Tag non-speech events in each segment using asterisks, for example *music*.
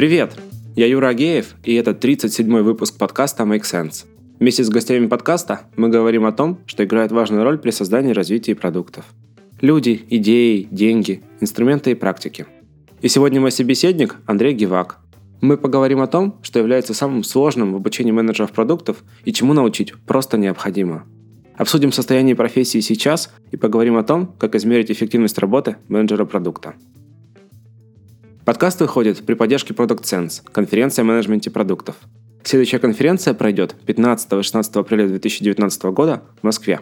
Привет! Я Юра Агеев, и это 37-й выпуск подкаста Make Sense. Вместе с гостями подкаста мы говорим о том, что играет важную роль при создании и развитии продуктов. Люди, идеи, деньги, инструменты и практики. И сегодня мой собеседник Андрей Гивак. Мы поговорим о том, что является самым сложным в обучении менеджеров продуктов и чему научить просто необходимо. Обсудим состояние профессии сейчас и поговорим о том, как измерить эффективность работы менеджера продукта. Подкаст выходит при поддержке Product Sense, конференция о менеджменте продуктов. Следующая конференция пройдет 15-16 апреля 2019 года в Москве.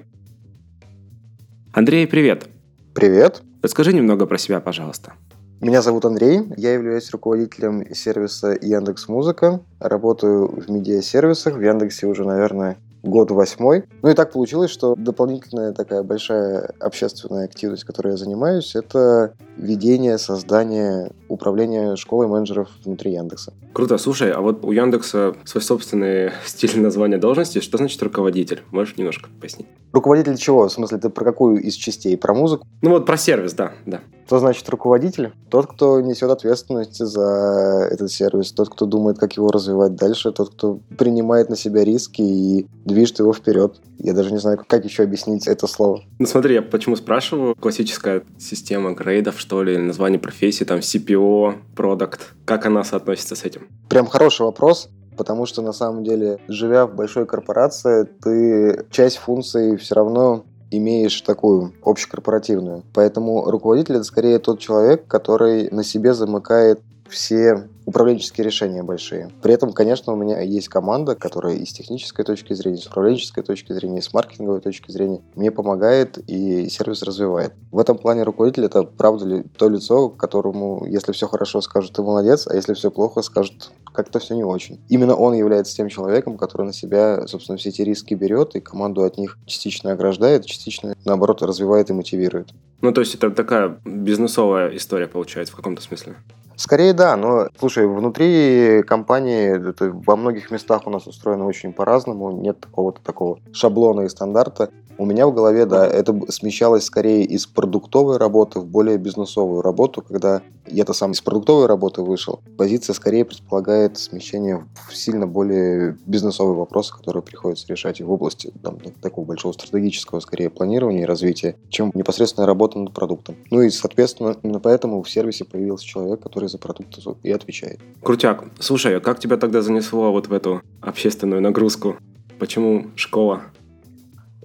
Андрей, привет! Привет! Расскажи немного про себя, пожалуйста. Меня зовут Андрей, я являюсь руководителем сервиса Яндекс Музыка, работаю в медиа-сервисах, в Яндексе уже, наверное, год восьмой. Ну и так получилось, что дополнительная такая большая общественная активность, которой я занимаюсь, это ведение, создание, управление школой менеджеров внутри Яндекса. Круто. Слушай, а вот у Яндекса свой собственный *laughs* стиль названия должности. Что значит руководитель? Можешь немножко пояснить? Руководитель чего? В смысле, ты про какую из частей? Про музыку? Ну вот про сервис, да, да. Что значит руководитель? Тот, кто несет ответственность за этот сервис, тот, кто думает, как его развивать дальше, тот, кто принимает на себя риски и движет его вперед. Я даже не знаю, как еще объяснить это слово. Ну смотри, я почему спрашиваю. Классическая система грейдов, что ли, название профессии, там CPO, продукт. Как она соотносится с этим? Прям хороший вопрос потому что на самом деле, живя в большой корпорации, ты часть функций все равно имеешь такую общекорпоративную. Поэтому руководитель это скорее тот человек, который на себе замыкает все управленческие решения большие. При этом, конечно, у меня есть команда, которая и с технической точки зрения, и с управленческой точки зрения, и с маркетинговой точки зрения мне помогает и сервис развивает. В этом плане руководитель это, правда ли, то лицо, которому, если все хорошо, скажут ты молодец, а если все плохо, скажут как-то все не очень. Именно он является тем человеком, который на себя, собственно, все эти риски берет и команду от них частично ограждает, частично, наоборот, развивает и мотивирует. Ну, то есть это такая бизнесовая история получается в каком-то смысле? Скорее да, но слушай, внутри компании это во многих местах у нас устроено очень по-разному, нет какого-то такого шаблона и стандарта. У меня в голове, да, это смещалось скорее из продуктовой работы в более бизнесовую работу, когда я-то сам из продуктовой работы вышел. Позиция скорее предполагает смещение в сильно более бизнесовые вопросы, которые приходится решать в области там, такого большого стратегического, скорее, планирования и развития, чем непосредственная работа над продуктом. Ну и, соответственно, именно поэтому в сервисе появился человек, который за продукт и отвечает. Крутяк. Слушай, а как тебя тогда занесло вот в эту общественную нагрузку? Почему школа?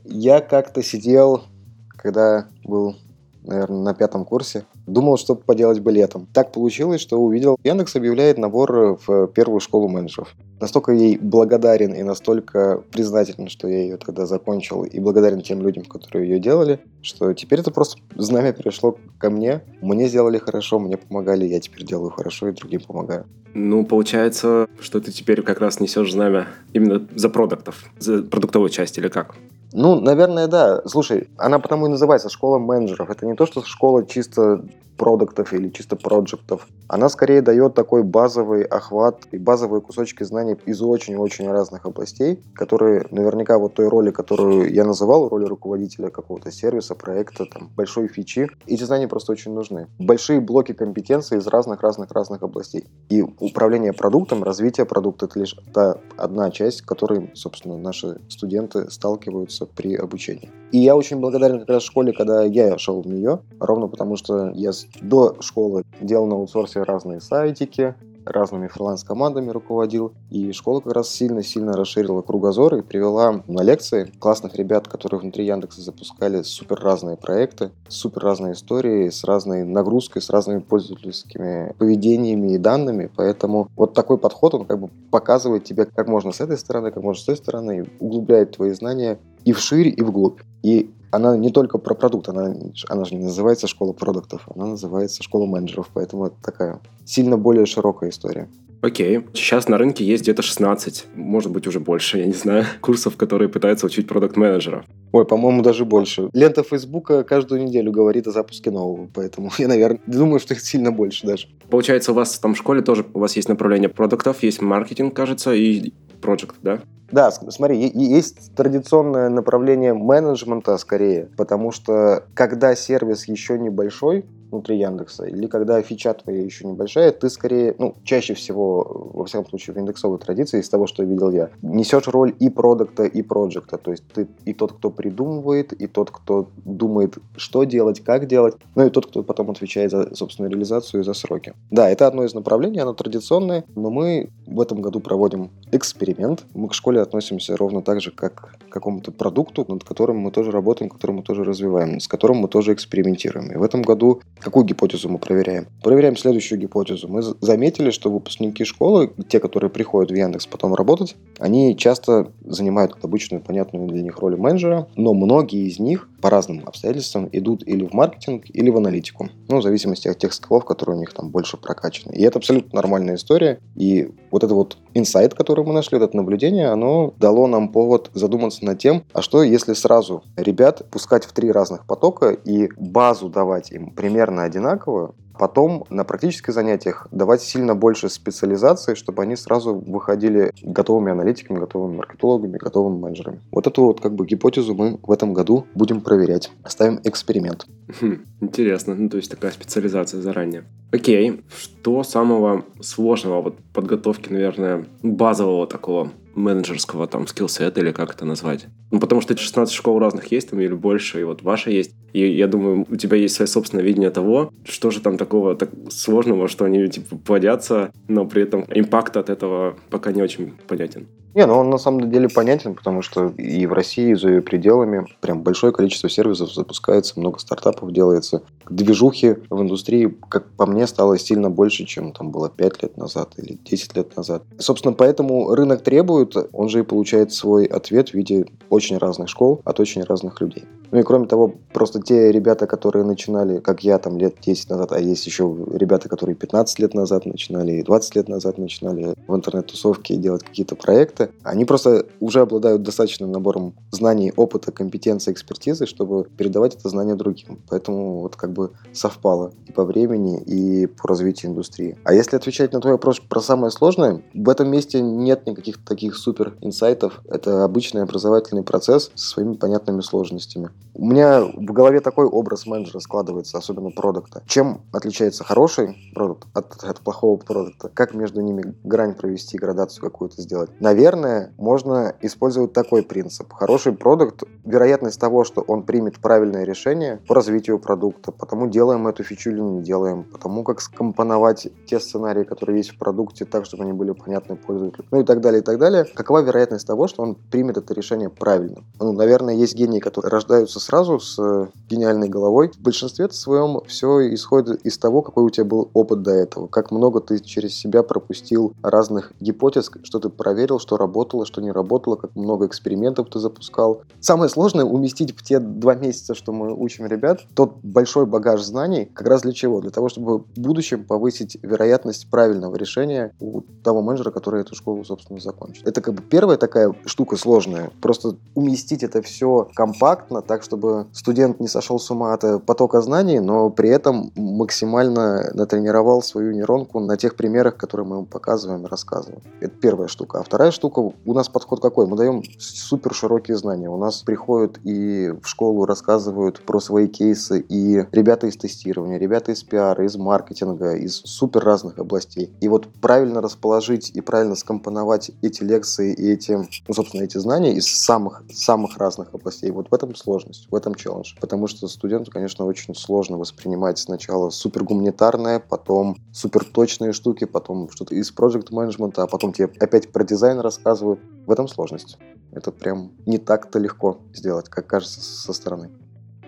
Я как-то сидел, когда был, наверное, на пятом курсе, думал, что поделать бы летом. Так получилось, что увидел, Яндекс объявляет набор в первую школу менеджеров. Настолько ей благодарен и настолько признателен, что я ее тогда закончил, и благодарен тем людям, которые ее делали, что теперь это просто знамя перешло ко мне. Мне сделали хорошо, мне помогали, я теперь делаю хорошо и другим помогаю. Ну, получается, что ты теперь как раз несешь знамя именно за продуктов, за продуктовую часть или как? Ну, наверное, да. Слушай, она потому и называется школа менеджеров. Это не то, что школа чисто продуктов или чисто проектов. Она скорее дает такой базовый охват и базовые кусочки знаний из очень-очень разных областей, которые наверняка вот той роли, которую я называл, роли руководителя какого-то сервиса, проекта, там, большой фичи, эти знания просто очень нужны. Большие блоки компетенций из разных-разных-разных областей. И управление продуктом, развитие продукта — это лишь та одна часть, с которой, собственно, наши студенты сталкиваются при обучении. И я очень благодарен как раз школе, когда я шел в нее, ровно потому что я до школы делал на аутсорсе разные сайтики, разными фриланс-командами руководил. И школа как раз сильно-сильно расширила кругозор и привела на лекции классных ребят, которые внутри Яндекса запускали супер разные проекты, супер разные истории, с разной нагрузкой, с разными пользовательскими поведениями и данными. Поэтому вот такой подход, он как бы показывает тебе, как можно с этой стороны, как можно с той стороны, углубляет твои знания и вширь, и вглубь. И она не только про продукт, она, она же не называется школа продуктов, она называется школа менеджеров, поэтому это такая сильно более широкая история. Окей. Сейчас на рынке есть где-то 16, может быть, уже больше, я не знаю, *laughs* курсов, которые пытаются учить продукт-менеджера. Ой, по-моему, даже больше. Лента Фейсбука каждую неделю говорит о запуске нового, поэтому *laughs* я, наверное, думаю, что их сильно больше даже. Получается, у вас там в школе тоже у вас есть направление продуктов, есть маркетинг, кажется, и проект, да? Да, смотри, есть традиционное направление менеджмента скорее, потому что когда сервис еще небольшой, внутри Яндекса, или когда фича твоя еще небольшая, ты скорее, ну, чаще всего, во всяком случае, в индексовой традиции, из того, что видел я, несешь роль и продукта, и проекта. То есть ты и тот, кто придумывает, и тот, кто думает, что делать, как делать, ну и тот, кто потом отвечает за, собственно, реализацию и за сроки. Да, это одно из направлений, оно традиционное, но мы в этом году проводим эксперимент. Мы к школе относимся ровно так же, как к какому-то продукту, над которым мы тоже работаем, который мы тоже развиваем, с которым мы тоже экспериментируем. И в этом году какую гипотезу мы проверяем? Проверяем следующую гипотезу. Мы заметили, что выпускники школы, те, которые приходят в Яндекс потом работать, они часто занимают обычную, понятную для них роль менеджера, но многие из них по разным обстоятельствам идут или в маркетинг, или в аналитику. Ну, в зависимости от тех скиллов, которые у них там больше прокачаны. И это абсолютно нормальная история. И вот это вот инсайт, который мы нашли, это наблюдение, оно дало нам повод задуматься над тем, а что если сразу ребят пускать в три разных потока и базу давать им примерно одинаковую, Потом на практических занятиях давать сильно больше специализации, чтобы они сразу выходили готовыми аналитиками, готовыми маркетологами, готовыми менеджерами. Вот эту вот как бы гипотезу мы в этом году будем проверять. Ставим эксперимент. Хм, интересно. Ну, то есть такая специализация заранее. Окей. Что самого сложного вот подготовки, наверное, базового такого менеджерского там скиллсета или как это назвать. Ну, потому что 16 школ разных есть там или больше, и вот ваша есть. И я думаю, у тебя есть свое собственное видение того, что же там такого так сложного, что они типа плодятся, но при этом импакт от этого пока не очень понятен. Не, ну он на самом деле понятен, потому что и в России, и за ее пределами прям большое количество сервисов запускается, много стартапов делается. Движухи в индустрии, как по мне, стало сильно больше, чем там было 5 лет назад или 10 лет назад. Собственно, поэтому рынок требует, он же и получает свой ответ в виде очень разных школ от очень разных людей. Ну и кроме того, просто те ребята, которые начинали, как я там лет 10 назад, а есть еще ребята, которые 15 лет назад начинали и 20 лет назад начинали в интернет-тусовке делать какие-то проекты, они просто уже обладают достаточным набором знаний, опыта, компетенции, экспертизы, чтобы передавать это знание другим. Поэтому вот как бы совпало и по времени, и по развитию индустрии. А если отвечать на твой вопрос про самое сложное, в этом месте нет никаких таких супер инсайтов. Это обычный образовательный процесс со своими понятными сложностями. У меня в голове такой образ менеджера складывается, особенно продукта. Чем отличается хороший продукт от, от плохого продукта? Как между ними грань провести, градацию какую-то сделать? Наверное, можно использовать такой принцип. Хороший продукт, вероятность того, что он примет правильное решение по развитию продукта, потому делаем эту фичу или не делаем, потому как скомпоновать те сценарии, которые есть в продукте, так, чтобы они были понятны пользователю, ну и так далее, и так далее. Какова вероятность того, что он примет это решение правильно? Ну, наверное, есть гении, которые рождаются сразу с э, гениальной головой. В большинстве своем все исходит из того, какой у тебя был опыт до этого, как много ты через себя пропустил разных гипотез, что ты проверил, что работало, что не работало, как много экспериментов ты запускал. Самое сложное уместить в те два месяца, что мы учим ребят, тот большой багаж знаний, как раз для чего? Для того, чтобы в будущем повысить вероятность правильного решения у того менеджера, который эту школу, собственно, закончит. Это как бы первая такая штука сложная. Просто уместить это все компактно, так, чтобы студент не сошел с ума от потока знаний, но при этом максимально натренировал свою нейронку на тех примерах, которые мы ему показываем и рассказываем. Это первая штука. А вторая штука, у нас подход какой? Мы даем супер широкие знания. У нас приходят и в школу рассказывают про свои кейсы и ребята из тестирования, ребята из пиара, из маркетинга, из супер разных областей. И вот правильно расположить и правильно скомпоновать эти лекции и эти, ну, собственно, эти знания из самых, самых разных областей, вот в этом сложность, в этом челлендж. Потому что студенту, конечно, очень сложно воспринимать сначала супер гуманитарное, потом супер точные штуки, потом что-то из проект менеджмента, а потом тебе опять про дизайн рассказывают. В этом сложность. Это прям не так-то легко сделать, как кажется со стороны.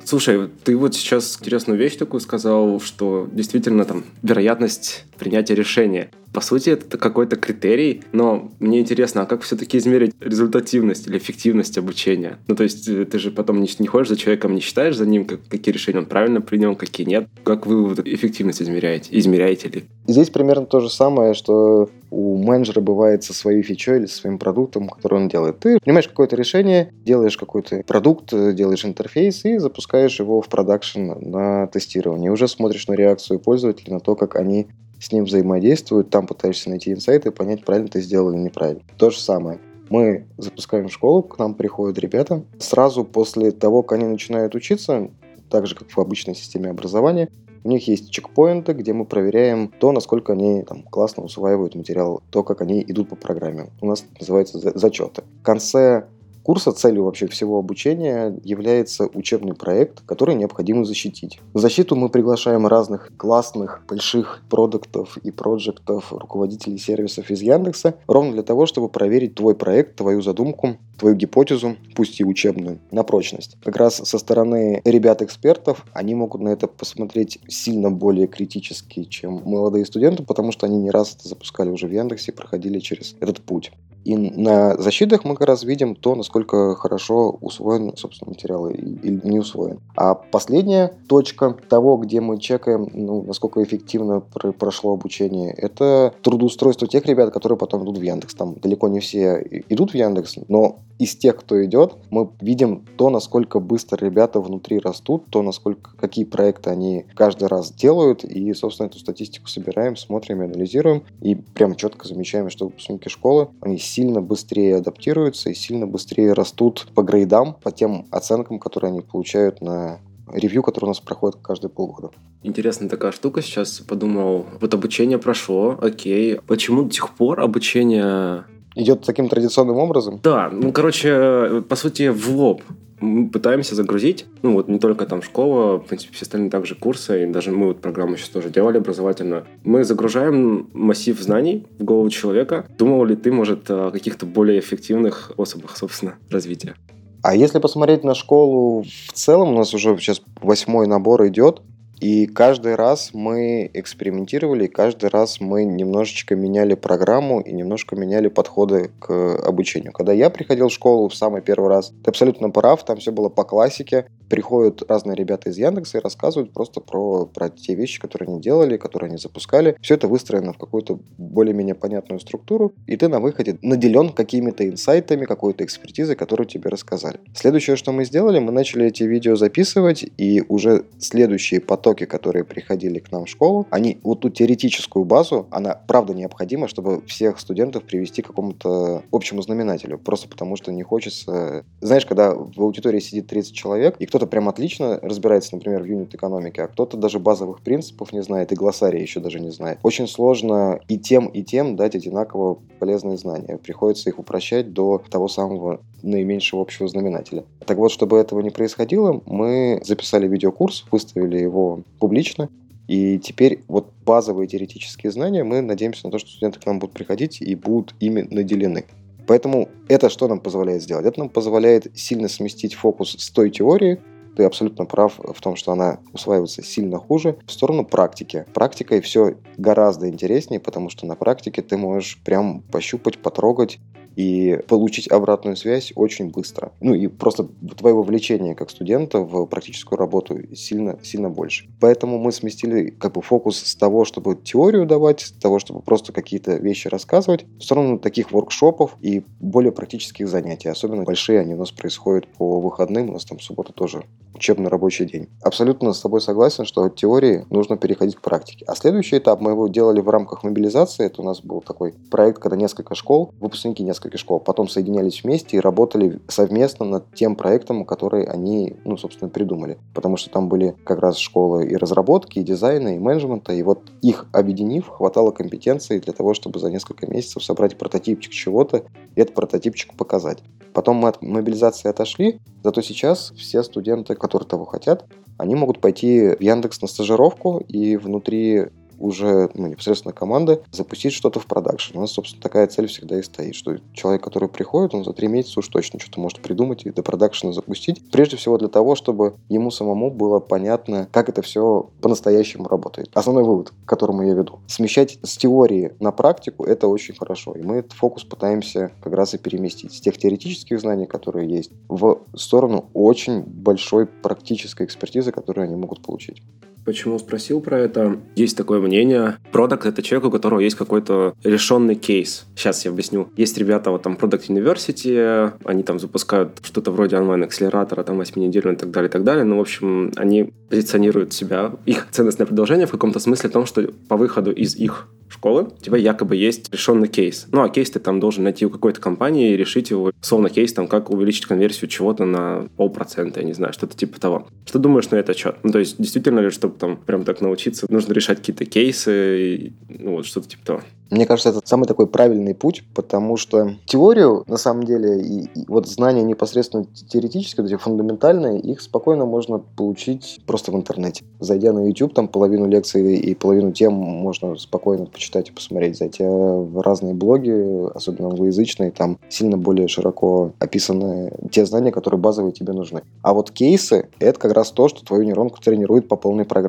Слушай, ты вот сейчас интересную вещь такую сказал, что действительно там вероятность принятия решения. По сути, это какой-то критерий, но мне интересно, а как все-таки измерить результативность или эффективность обучения? Ну, то есть э, ты же потом не, не ходишь за человеком, не считаешь за ним, как, какие решения он правильно принял, какие нет. Как вы вот эффективность измеряете? Измеряете ли? Здесь примерно то же самое, что у менеджера бывает со своей фичой или со своим продуктом, который он делает. Ты принимаешь какое-то решение, делаешь какой-то продукт, делаешь интерфейс и запускаешь его в продакшн на тестирование. Уже смотришь на реакцию пользователей, на то, как они с ним взаимодействуют, там пытаешься найти инсайты и понять, правильно ты сделал или неправильно. То же самое. Мы запускаем школу, к нам приходят ребята. Сразу после того, как они начинают учиться, так же, как в обычной системе образования, У них есть чекпоинты, где мы проверяем то, насколько они там, классно усваивают материал, то, как они идут по программе. У нас называется зачеты. В конце курса целью вообще всего обучения является учебный проект, который необходимо защитить. В защиту мы приглашаем разных классных, больших продуктов и проектов, руководителей сервисов из Яндекса, ровно для того, чтобы проверить твой проект, твою задумку, твою гипотезу, пусть и учебную, на прочность. Как раз со стороны ребят-экспертов они могут на это посмотреть сильно более критически, чем молодые студенты, потому что они не раз это запускали уже в Яндексе и проходили через этот путь. И на защитах мы как раз видим то, насколько хорошо усвоен, собственно, материал или не усвоен. А последняя точка того, где мы чекаем, ну, насколько эффективно прошло обучение, это трудоустройство тех ребят, которые потом идут в Яндекс. Там далеко не все идут в Яндекс, но из тех, кто идет, мы видим то, насколько быстро ребята внутри растут, то, насколько какие проекты они каждый раз делают, и, собственно, эту статистику собираем, смотрим и анализируем, и прям четко замечаем, что выпускники школы, они сильно быстрее адаптируются и сильно быстрее растут по грейдам, по тем оценкам, которые они получают на ревью, который у нас проходит каждые полгода. Интересная такая штука. Сейчас подумал, вот обучение прошло, окей. Почему до сих пор обучение идет таким традиционным образом? Да, ну, короче, по сути, в лоб мы пытаемся загрузить, ну вот не только там школа, в принципе, все остальные также курсы, и даже мы вот программу сейчас тоже делали образовательную. Мы загружаем массив знаний в голову человека. Думал ли ты, может, о каких-то более эффективных способах, собственно, развития? А если посмотреть на школу в целом, у нас уже сейчас восьмой набор идет, и каждый раз мы экспериментировали, и каждый раз мы немножечко меняли программу и немножко меняли подходы к обучению. Когда я приходил в школу в самый первый раз, ты абсолютно прав, там все было по классике. Приходят разные ребята из Яндекса и рассказывают просто про, про те вещи, которые они делали, которые они запускали. Все это выстроено в какую-то более-менее понятную структуру, и ты на выходе наделен какими-то инсайтами, какой-то экспертизой, которую тебе рассказали. Следующее, что мы сделали, мы начали эти видео записывать, и уже следующие потоки потоки, которые приходили к нам в школу, они вот ту теоретическую базу, она правда необходима, чтобы всех студентов привести к какому-то общему знаменателю. Просто потому что не хочется... Знаешь, когда в аудитории сидит 30 человек, и кто-то прям отлично разбирается, например, в юнит-экономике, а кто-то даже базовых принципов не знает, и глоссария еще даже не знает. Очень сложно и тем, и тем дать одинаково полезные знания. Приходится их упрощать до того самого наименьшего общего знаменателя. Так вот, чтобы этого не происходило, мы записали видеокурс, выставили его публично. И теперь вот базовые теоретические знания мы надеемся на то, что студенты к нам будут приходить и будут ими наделены. Поэтому это что нам позволяет сделать? Это нам позволяет сильно сместить фокус с той теории, ты абсолютно прав в том, что она усваивается сильно хуже, в сторону практики. Практикой все гораздо интереснее, потому что на практике ты можешь прям пощупать, потрогать и получить обратную связь очень быстро. Ну и просто твое вовлечение как студента в практическую работу сильно, сильно больше. Поэтому мы сместили как бы фокус с того, чтобы теорию давать, с того, чтобы просто какие-то вещи рассказывать, в сторону таких воркшопов и более практических занятий. Особенно большие они у нас происходят по выходным, у нас там суббота тоже учебный рабочий день. Абсолютно с тобой согласен, что от теории нужно переходить к практике. А следующий этап мы его делали в рамках мобилизации. Это у нас был такой проект, когда несколько школ, выпускники нескольких школ, потом соединялись вместе и работали совместно над тем проектом, который они, ну, собственно, придумали. Потому что там были как раз школы и разработки, и дизайна, и менеджмента. И вот их объединив, хватало компетенции для того, чтобы за несколько месяцев собрать прототипчик чего-то и этот прототипчик показать. Потом мы от мобилизации отошли, зато сейчас все студенты, которые того хотят, они могут пойти в Яндекс на стажировку и внутри уже ну, непосредственно команды запустить что-то в продакшн. У нас, собственно, такая цель всегда и стоит, что человек, который приходит, он за три месяца уж точно что-то может придумать и до продакшена запустить. Прежде всего для того, чтобы ему самому было понятно, как это все по-настоящему работает. Основной вывод, к которому я веду. Смещать с теории на практику – это очень хорошо. И мы этот фокус пытаемся как раз и переместить с тех теоретических знаний, которые есть, в сторону очень большой практической экспертизы, которую они могут получить. Почему спросил про это? Есть такое мнение. Продукт — это человек, у которого есть какой-то решенный кейс. Сейчас я объясню. Есть ребята, вот там Product University, они там запускают что-то вроде онлайн-акселератора, там 8 недель и так далее, и так далее. Ну, в общем, они позиционируют себя, их ценностное предложение в каком-то смысле в том, что по выходу из их школы, у тебя якобы есть решенный кейс. Ну, а кейс ты там должен найти у какой-то компании и решить его, словно кейс, там, как увеличить конверсию чего-то на полпроцента, я не знаю, что-то типа того. Что думаешь на это счет? Ну, то есть, действительно ли, чтобы там прям так научиться, нужно решать какие-то кейсы, и, ну, вот что-то типа того? Мне кажется, это самый такой правильный путь, потому что теорию, на самом деле, и, и вот знания непосредственно теоретические, эти фундаментальные, их спокойно можно получить просто в интернете. Зайдя на YouTube, там половину лекций и половину тем можно спокойно почитать и посмотреть. Зайдя в разные блоги, особенно англоязычные, там сильно более широко описаны те знания, которые базовые тебе нужны. А вот кейсы — это как раз то, что твою нейронку тренирует по полной программе.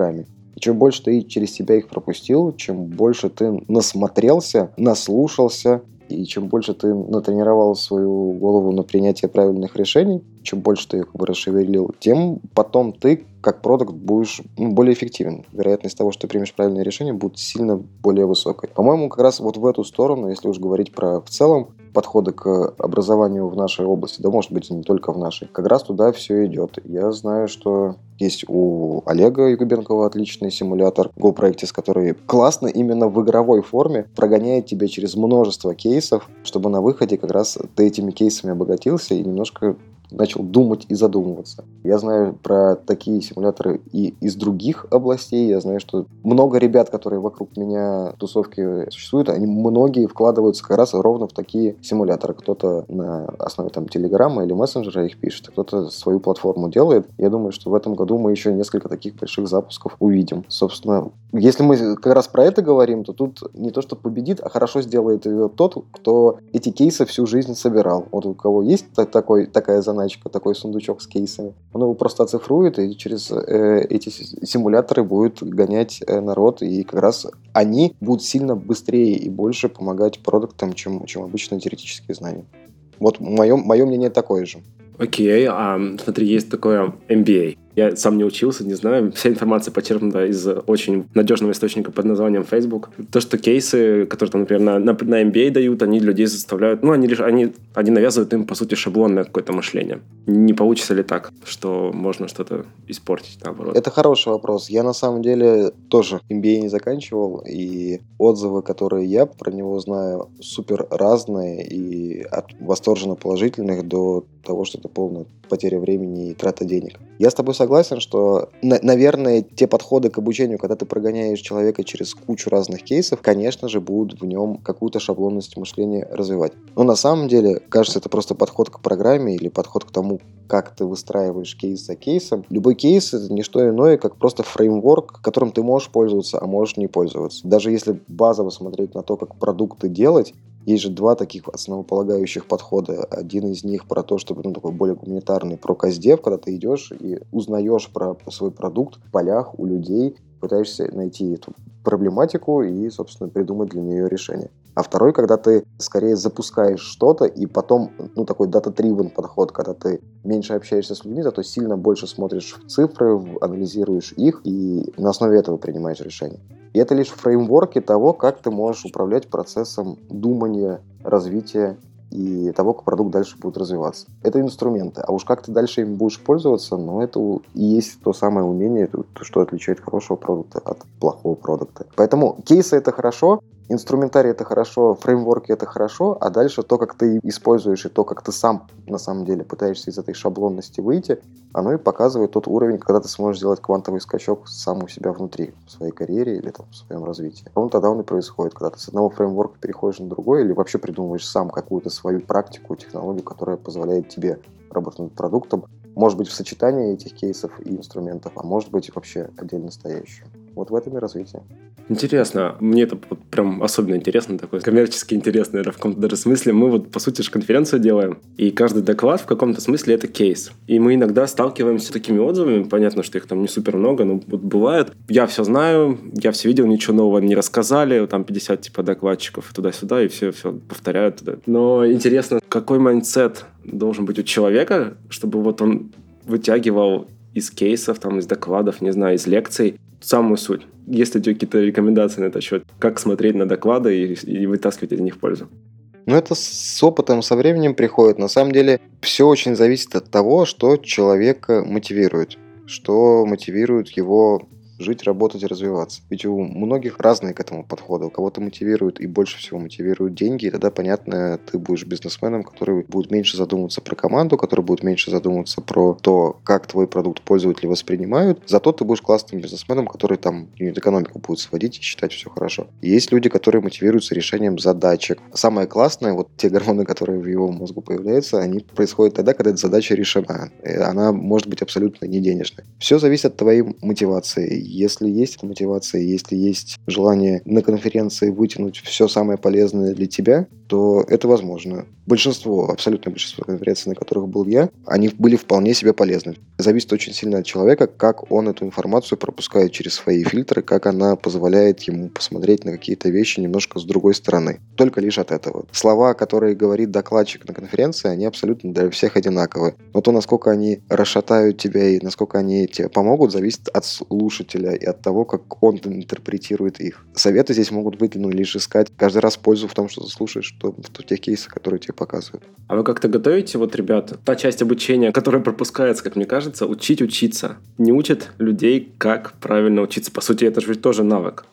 И чем больше ты через себя их пропустил, чем больше ты насмотрелся, наслушался, и чем больше ты натренировал свою голову на принятие правильных решений, чем больше ты их как бы расшевелил, тем потом ты как продукт будешь ну, более эффективен. Вероятность того, что ты примешь правильное решение, будет сильно более высокой. По-моему, как раз вот в эту сторону, если уж говорить про в целом подходы к образованию в нашей области, да, может быть, и не только в нашей, как раз туда все идет. Я знаю, что есть у Олега Якубенкова отличный симулятор GoPractice, который классно именно в игровой форме прогоняет тебя через множество кейсов, чтобы на выходе как раз ты этими кейсами обогатился и немножко начал думать и задумываться. Я знаю про такие симуляторы и из других областей. Я знаю, что много ребят, которые вокруг меня тусовки существуют, они многие вкладываются как раз ровно в такие симуляторы. Кто-то на основе там телеграмма или мессенджера их пишет, кто-то свою платформу делает. Я думаю, что в этом году мы еще несколько таких больших запусков увидим. Собственно, если мы как раз про это говорим, то тут не то, что победит, а хорошо сделает ее тот, кто эти кейсы всю жизнь собирал. Вот у кого есть такой, такая задача, заначка, такой сундучок с кейсами. Он его просто оцифрует и через э, эти симуляторы будет гонять э, народ, и как раз они будут сильно быстрее и больше помогать продуктам, чем, чем обычные теоретические знания. Вот мое, мое мнение такое же. Окей, а смотри, есть такое MBA. Я сам не учился, не знаю. Вся информация почерпнута из очень надежного источника под названием Facebook. То, что кейсы, которые, там, например, на, на, на MBA дают, они людей заставляют... Ну, они, они, они навязывают им, по сути, шаблонное какое-то мышление. Не получится ли так, что можно что-то испортить, наоборот? Это хороший вопрос. Я, на самом деле, тоже MBA не заканчивал, и отзывы, которые я про него знаю, супер разные, и от восторженно положительных до того, что это полная потеря времени и трата денег. Я с тобой согласен, что, на, наверное, те подходы к обучению, когда ты прогоняешь человека через кучу разных кейсов, конечно же, будут в нем какую-то шаблонность мышления развивать. Но на самом деле, кажется, это просто подход к программе или подход к тому, как ты выстраиваешь кейс за кейсом. Любой кейс — это не что иное, как просто фреймворк, которым ты можешь пользоваться, а можешь не пользоваться. Даже если базово смотреть на то, как продукты делать, есть же два таких основополагающих подхода. Один из них про то, чтобы ну, такой более гуманитарный, про каздев, когда ты идешь и узнаешь про свой продукт в полях у людей, пытаешься найти эту проблематику и, собственно, придумать для нее решение. А второй, когда ты скорее запускаешь что-то, и потом, ну, такой data-driven подход, когда ты меньше общаешься с людьми, зато сильно больше смотришь в цифры, анализируешь их, и на основе этого принимаешь решение. И это лишь фреймворки того, как ты можешь управлять процессом думания, развития и того, как продукт дальше будет развиваться. Это инструменты. А уж как ты дальше им будешь пользоваться, ну, это и есть то самое умение, что отличает хорошего продукта от плохого продукта. Поэтому кейсы — это хорошо, Инструментарий это хорошо, фреймворки это хорошо, а дальше то, как ты используешь и то, как ты сам на самом деле пытаешься из этой шаблонности выйти, оно и показывает тот уровень, когда ты сможешь сделать квантовый скачок сам у себя внутри, в своей карьере или там, в своем развитии. Ровно тогда он и происходит, когда ты с одного фреймворка переходишь на другой или вообще придумываешь сам какую-то свою практику, технологию, которая позволяет тебе работать над продуктом, может быть в сочетании этих кейсов и инструментов, а может быть вообще отдельно стоящую. Вот в этом и развитие. Интересно. Мне это прям особенно интересно, такой коммерчески наверное, в каком-то даже смысле. Мы вот, по сути, же конференцию делаем, и каждый доклад в каком-то смысле это кейс. И мы иногда сталкиваемся с такими отзывами, понятно, что их там не супер много, но вот бывает. Я все знаю, я все видел, ничего нового не рассказали, там 50 типа докладчиков туда-сюда, и все, все повторяют. Туда. Но интересно, какой mindset должен быть у человека, чтобы вот он вытягивал из кейсов, там, из докладов, не знаю, из лекций, самую суть. Есть ли у тебя какие-то рекомендации на этот счет? Как смотреть на доклады и, и вытаскивать из них пользу? Ну, это с опытом, со временем приходит. На самом деле, все очень зависит от того, что человека мотивирует. Что мотивирует его жить, работать, развиваться. Ведь у многих разные к этому подходы. У кого-то мотивируют и больше всего мотивируют деньги, и тогда, понятно, ты будешь бизнесменом, который будет меньше задумываться про команду, который будет меньше задумываться про то, как твой продукт пользователи воспринимают. Зато ты будешь классным бизнесменом, который там юнит-экономику будет сводить и считать все хорошо. И есть люди, которые мотивируются решением задачек. Самое классное, вот те гормоны, которые в его мозгу появляются, они происходят тогда, когда эта задача решена. И она может быть абсолютно не денежной. Все зависит от твоей мотивации. Если есть мотивация, если есть желание на конференции вытянуть все самое полезное для тебя, то это возможно. Большинство, абсолютное большинство конференций, на которых был я, они были вполне себе полезны. Зависит очень сильно от человека, как он эту информацию пропускает через свои фильтры, как она позволяет ему посмотреть на какие-то вещи немножко с другой стороны. Только лишь от этого. Слова, которые говорит докладчик на конференции, они абсолютно для всех одинаковы. Но то, насколько они расшатают тебя и насколько они тебе помогут, зависит от слушателя и от того, как он интерпретирует их. Советы здесь могут быть ну, лишь искать каждый раз пользу в том, что ты слушаешь, что в тех кейсах, которые тебе показывают. А вы как-то готовите, вот, ребята, та часть обучения, которая пропускается, как мне кажется, учить учиться. Не учат людей, как правильно учиться. По сути, это же ведь тоже навык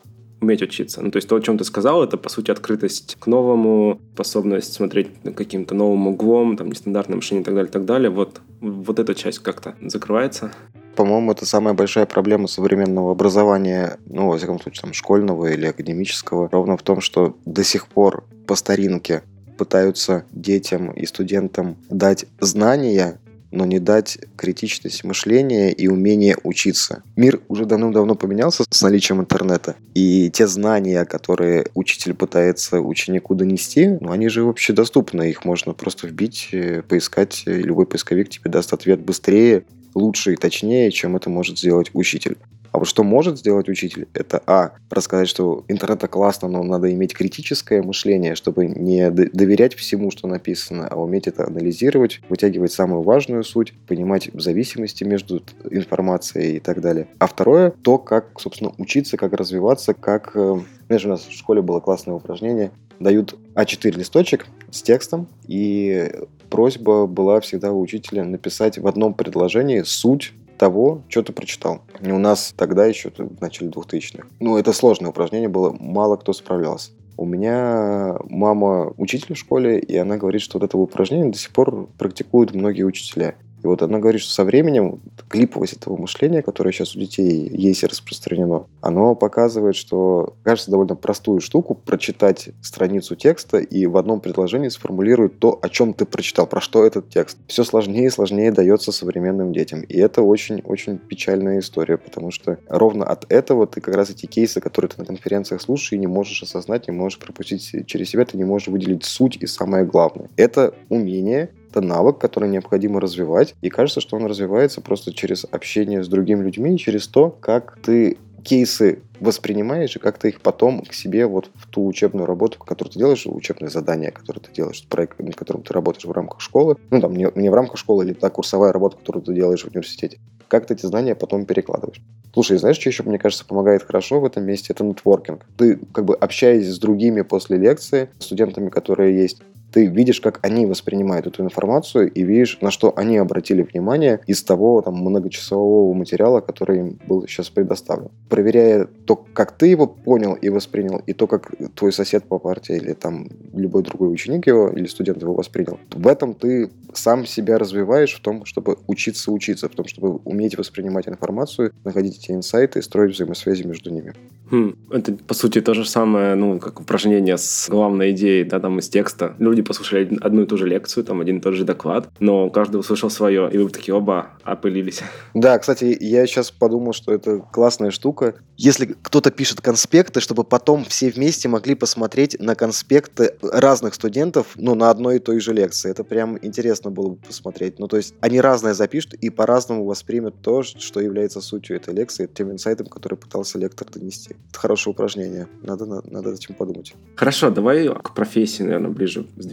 уметь учиться. Ну, то есть то, о чем ты сказал, это, по сути, открытость к новому, способность смотреть каким-то новым углом, там, нестандартное мышление и так далее, и так далее. Вот, вот эта часть как-то закрывается. По-моему, это самая большая проблема современного образования, ну, во всяком случае, там, школьного или академического, ровно в том, что до сих пор по старинке пытаются детям и студентам дать знания, но не дать критичность мышления и умение учиться. Мир уже давно-давно поменялся с наличием интернета, и те знания, которые учитель пытается ученику донести, ну, они же вообще доступны, их можно просто вбить, э, поискать, и любой поисковик тебе даст ответ быстрее, лучше и точнее, чем это может сделать учитель. А вот что может сделать учитель, это а, рассказать, что интернет классно, но надо иметь критическое мышление, чтобы не доверять всему, что написано, а уметь это анализировать, вытягивать самую важную суть, понимать зависимости между информацией и так далее. А второе, то, как, собственно, учиться, как развиваться, как... Э, знаешь, у нас в школе было классное упражнение. Дают А4 листочек с текстом, и просьба была всегда у учителя написать в одном предложении суть того, что ты прочитал. И у нас тогда еще, в начале 2000-х. Ну, это сложное упражнение было, мало кто справлялся. У меня мама учитель в школе, и она говорит, что вот это упражнение до сих пор практикуют многие учителя. И вот она говорит, что со временем клиповость этого мышления, которое сейчас у детей есть и распространено, оно показывает, что кажется довольно простую штуку прочитать страницу текста и в одном предложении сформулировать то, о чем ты прочитал, про что этот текст. Все сложнее и сложнее дается современным детям. И это очень-очень печальная история, потому что ровно от этого ты как раз эти кейсы, которые ты на конференциях слушаешь, и не можешь осознать, не можешь пропустить через себя, ты не можешь выделить суть и самое главное. Это умение это навык, который необходимо развивать. И кажется, что он развивается просто через общение с другими людьми, через то, как ты кейсы воспринимаешь и как ты их потом к себе вот в ту учебную работу, которую ты делаешь, учебное задание, которое ты делаешь, проект, над которым ты работаешь в рамках школы, ну там не, не в рамках школы или та курсовая работа, которую ты делаешь в университете, как ты эти знания потом перекладываешь. Слушай, знаешь, что еще, мне кажется, помогает хорошо в этом месте? Это нетворкинг. Ты, как бы, общаясь с другими после лекции, студентами, которые есть, ты видишь, как они воспринимают эту информацию и видишь, на что они обратили внимание из того там, многочасового материала, который им был сейчас предоставлен. Проверяя то, как ты его понял и воспринял, и то, как твой сосед по партии или там любой другой ученик его или студент его воспринял, в этом ты сам себя развиваешь в том, чтобы учиться учиться, в том, чтобы уметь воспринимать информацию, находить эти инсайты и строить взаимосвязи между ними. Хм, это, по сути, то же самое, ну, как упражнение с главной идеей, да, там, из текста. Люди послушали одну и ту же лекцию, там, один и тот же доклад, но каждый услышал свое, и вы такие оба опылились. *laughs* Да, кстати, я сейчас подумал, что это классная штука. Если кто-то пишет конспекты, чтобы потом все вместе могли посмотреть на конспекты разных студентов, ну, на одной и той же лекции. Это прям интересно было бы посмотреть. Ну, то есть, они разное запишут и по-разному воспримут то, что является сутью этой лекции, тем инсайтом, который пытался лектор донести. Это хорошее упражнение. Надо, надо, надо над этим подумать. Хорошо, давай к профессии, наверное, ближе сдвинемся.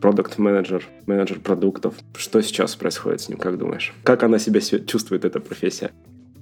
Продукт менеджер менеджер продуктов. Что сейчас происходит с ним, как думаешь? Как она себя чувствует, эта профессия?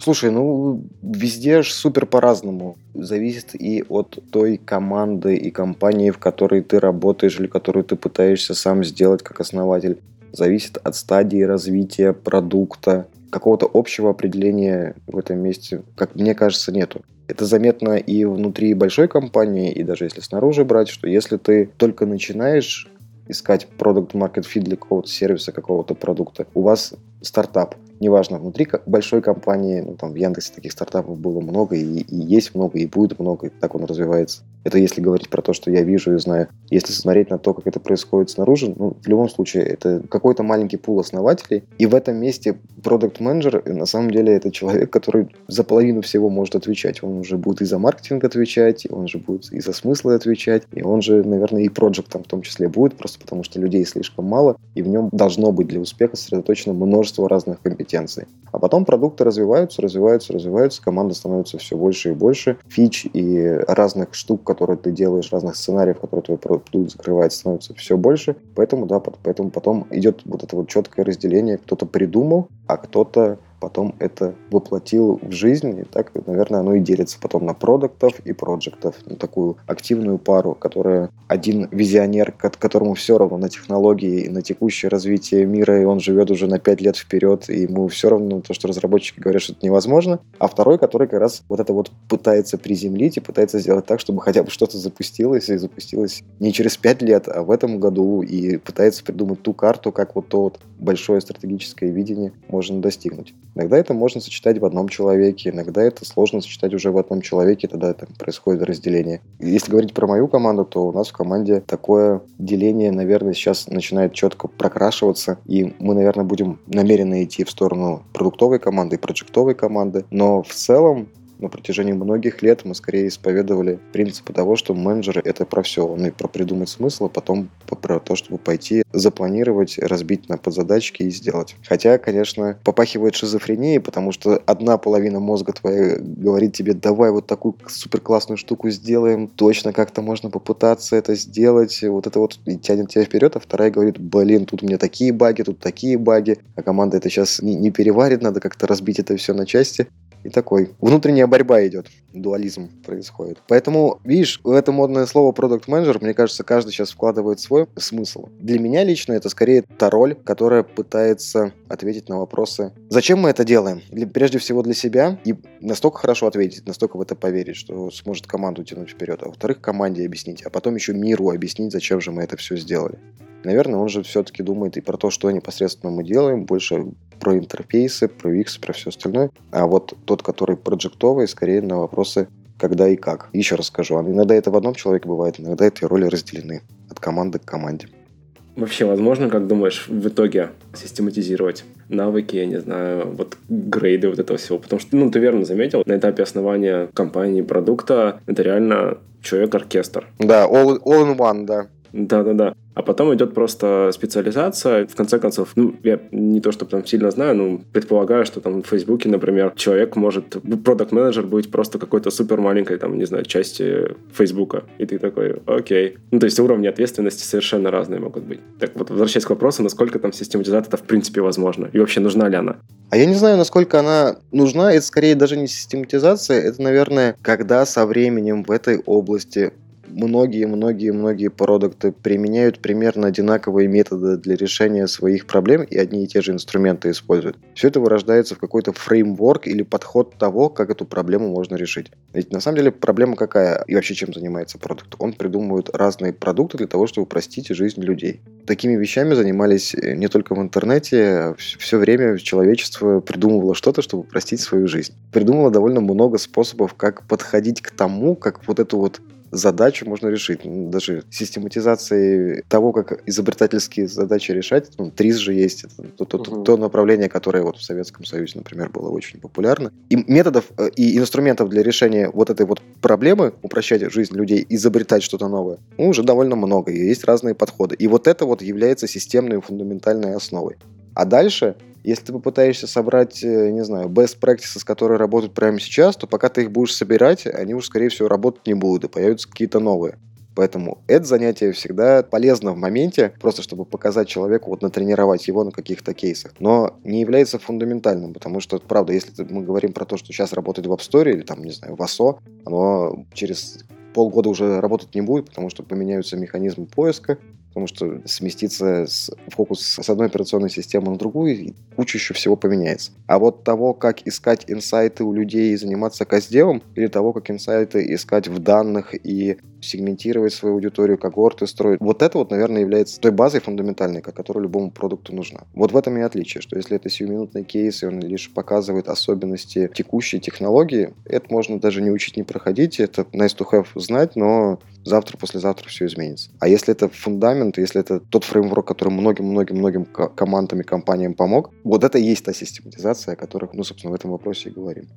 Слушай, ну везде же супер по-разному. Зависит и от той команды и компании, в которой ты работаешь или которую ты пытаешься сам сделать как основатель. Зависит от стадии развития продукта какого-то общего определения в этом месте, как мне кажется, нету. Это заметно и внутри большой компании, и даже если снаружи брать, что если ты только начинаешь искать продукт market fit для какого-то сервиса, какого-то продукта, у вас стартап, неважно, внутри большой компании, ну, там в Яндексе таких стартапов было много, и, и есть много, и будет много, и так он развивается. Это если говорить про то, что я вижу и знаю. Если смотреть на то, как это происходит снаружи, ну, в любом случае, это какой-то маленький пул основателей, и в этом месте продукт менеджер на самом деле, это человек, который за половину всего может отвечать. Он уже будет и за маркетинг отвечать, он же будет и за смыслы отвечать, и он же, наверное, и проектом в том числе будет, просто потому что людей слишком мало, и в нем должно быть для успеха сосредоточено множество разных компетенций. А потом продукты развиваются, развиваются, развиваются, команда становится все больше и больше, фич и разных штук, которые ты делаешь, разных сценариев, которые твой продукт закрывает, становится все больше. Поэтому, да, поэтому потом идет вот это вот четкое разделение. Кто-то придумал, а кто-то потом это воплотил в жизнь, и так, наверное, оно и делится потом на продуктов и проектов, на такую активную пару, которая один визионер, которому все равно на технологии и на текущее развитие мира, и он живет уже на 5 лет вперед, и ему все равно то, что разработчики говорят, что это невозможно, а второй, который как раз вот это вот пытается приземлить и пытается сделать так, чтобы хотя бы что-то запустилось, и запустилось не через 5 лет, а в этом году, и пытается придумать ту карту, как вот то вот большое стратегическое видение можно достигнуть. Иногда это можно сочетать в одном человеке, иногда это сложно сочетать уже в одном человеке, тогда там происходит разделение. Если говорить про мою команду, то у нас в команде такое деление, наверное, сейчас начинает четко прокрашиваться, и мы, наверное, будем намеренно идти в сторону продуктовой команды и проектовой команды, но в целом на протяжении многих лет мы скорее исповедовали принципы того, что менеджеры — это про все. Он и про придумать смысл, а потом про то, чтобы пойти, запланировать, разбить на подзадачки и сделать. Хотя, конечно, попахивает шизофренией, потому что одна половина мозга твоя говорит тебе, давай вот такую супер классную штуку сделаем, точно как-то можно попытаться это сделать, вот это вот и тянет тебя вперед, а вторая говорит, блин, тут у меня такие баги, тут такие баги, а команда это сейчас не, не переварит, надо как-то разбить это все на части. И такой внутренняя борьба идет, дуализм происходит. Поэтому, видишь, это модное слово продукт менеджер мне кажется, каждый сейчас вкладывает свой смысл. Для меня лично это скорее та роль, которая пытается ответить на вопросы, зачем мы это делаем? Для, прежде всего для себя и настолько хорошо ответить, настолько в это поверить, что сможет команду тянуть вперед, а во-вторых, команде объяснить, а потом еще миру объяснить, зачем же мы это все сделали. Наверное, он же все-таки думает и про то, что непосредственно мы делаем, больше про интерфейсы, про UX, про все остальное. А вот тот, который проектовый, скорее на вопросы когда и как. Еще раз скажу, а иногда это в одном человеке бывает, иногда эти роли разделены от команды к команде. Вообще, возможно, как думаешь, в итоге систематизировать навыки, я не знаю, вот грейды вот этого всего? Потому что, ну, ты верно заметил, на этапе основания компании, продукта, это реально человек-оркестр. Да, all, all in one, да. Да-да-да. А потом идет просто специализация. В конце концов, ну, я не то, что там сильно знаю, но предполагаю, что там в Фейсбуке, например, человек может, продукт менеджер быть просто какой-то супер маленькой, там, не знаю, части Фейсбука. И ты такой, окей. Ну, то есть уровни ответственности совершенно разные могут быть. Так вот, возвращаясь к вопросу, насколько там систематизация это в принципе возможно? И вообще нужна ли она? А я не знаю, насколько она нужна. Это скорее даже не систематизация. Это, наверное, когда со временем в этой области многие-многие-многие продукты применяют примерно одинаковые методы для решения своих проблем и одни и те же инструменты используют. Все это вырождается в какой-то фреймворк или подход того, как эту проблему можно решить. Ведь на самом деле проблема какая и вообще чем занимается продукт? Он придумывает разные продукты для того, чтобы упростить жизнь людей. Такими вещами занимались э, не только в интернете, а все время человечество придумывало что-то, чтобы упростить свою жизнь. Придумало довольно много способов, как подходить к тому, как вот эту вот задачу можно решить. Ну, даже систематизации того, как изобретательские задачи решать, ну, ТРИС же есть, это то, то, угу. то направление, которое вот в Советском Союзе, например, было очень популярно. И методов э, и инструментов для решения вот этой вот проблемы, упрощать жизнь людей, изобретать что-то новое, ну, уже довольно много, и есть разные подходы. И вот это вот является системной фундаментальной основой. А дальше если ты попытаешься собрать, э, не знаю, best practices, которые работают прямо сейчас, то пока ты их будешь собирать, они уже, скорее всего, работать не будут, и появятся какие-то новые. Поэтому это занятие всегда полезно в моменте, просто чтобы показать человеку, вот натренировать его на каких-то кейсах. Но не является фундаментальным, потому что, правда, если мы говорим про то, что сейчас работает в App Store или там, не знаю, в ASO, оно через полгода уже работать не будет, потому что поменяются механизмы поиска, потому что сместиться с фокус с одной операционной системы на другую, куча еще всего поменяется. А вот того, как искать инсайты у людей и заниматься каздевом, или того, как инсайты искать в данных и сегментировать свою аудиторию, когорты строить. Вот это вот, наверное, является той базой фундаментальной, которая любому продукту нужна. Вот в этом и отличие, что если это сиюминутный кейс, и он лишь показывает особенности текущей технологии, это можно даже не учить, не проходить, это nice to have знать, но завтра, послезавтра все изменится. А если это фундамент, если это тот фреймворк, который многим-многим-многим командам и компаниям помог, вот это и есть та систематизация, о которой, ну, собственно, в этом вопросе и говорим.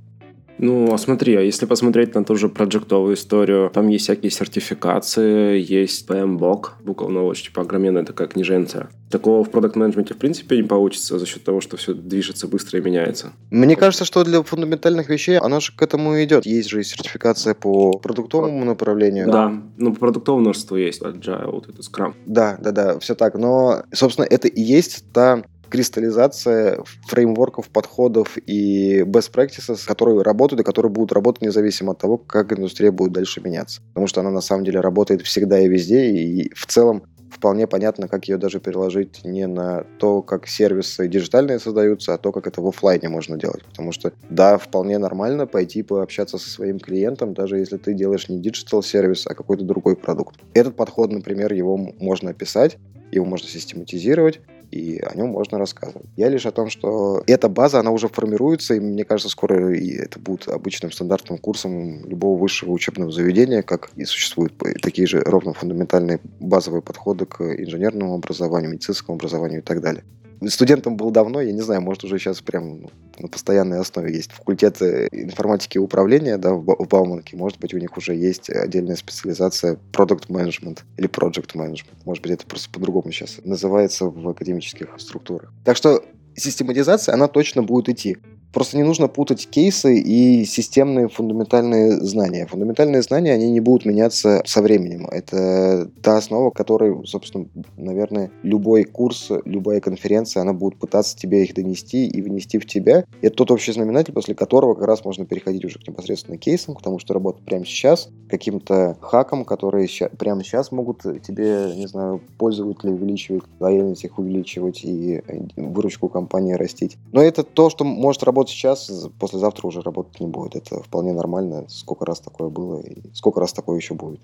Ну, а смотри, а если посмотреть на ту же проектовую историю, там есть всякие сертификации, есть PMBOK, буква новости, типа огроменная такая книженция. Такого в продукт менеджменте в принципе не получится за счет того, что все движется быстро и меняется. Мне кажется, что для фундаментальных вещей она же к этому и идет. Есть же сертификация по продуктовому направлению. Да, ну по продуктовому множеству есть, Agile, вот это Scrum. Да, да, да, все так. Но, собственно, это и есть та кристаллизация фреймворков, подходов и best practices, которые работают и которые будут работать независимо от того, как индустрия будет дальше меняться. Потому что она на самом деле работает всегда и везде, и в целом вполне понятно, как ее даже переложить не на то, как сервисы диджитальные создаются, а то, как это в офлайне можно делать. Потому что, да, вполне нормально пойти пообщаться со своим клиентом, даже если ты делаешь не диджитал сервис, а какой-то другой продукт. Этот подход, например, его можно описать, его можно систематизировать, и о нем можно рассказывать. Я лишь о том, что эта база, она уже формируется, и мне кажется, скоро и это будет обычным стандартным курсом любого высшего учебного заведения, как и существуют такие же ровно фундаментальные базовые подходы к инженерному образованию, медицинскому образованию и так далее студентом был давно, я не знаю, может уже сейчас прям на постоянной основе есть факультет информатики и управления да, в Бауманке, может быть у них уже есть отдельная специализация Product Management или Project Management, может быть это просто по-другому сейчас называется в академических структурах. Так что систематизация, она точно будет идти. Просто не нужно путать кейсы и системные фундаментальные знания. Фундаментальные знания, они не будут меняться со временем. Это та основа, которой, собственно, наверное, любой курс, любая конференция, она будет пытаться тебе их донести и внести в тебя. И это тот общий знаменатель, после которого как раз можно переходить уже к непосредственно кейсам, потому что работать прямо сейчас, каким-то хакам, которые ща, прямо сейчас могут тебе, не знаю, пользователей увеличивать, лояльность их увеличивать и выручку компании растить. Но это то, что может работать работать сейчас, послезавтра уже работать не будет. Это вполне нормально. Сколько раз такое было и сколько раз такое еще будет.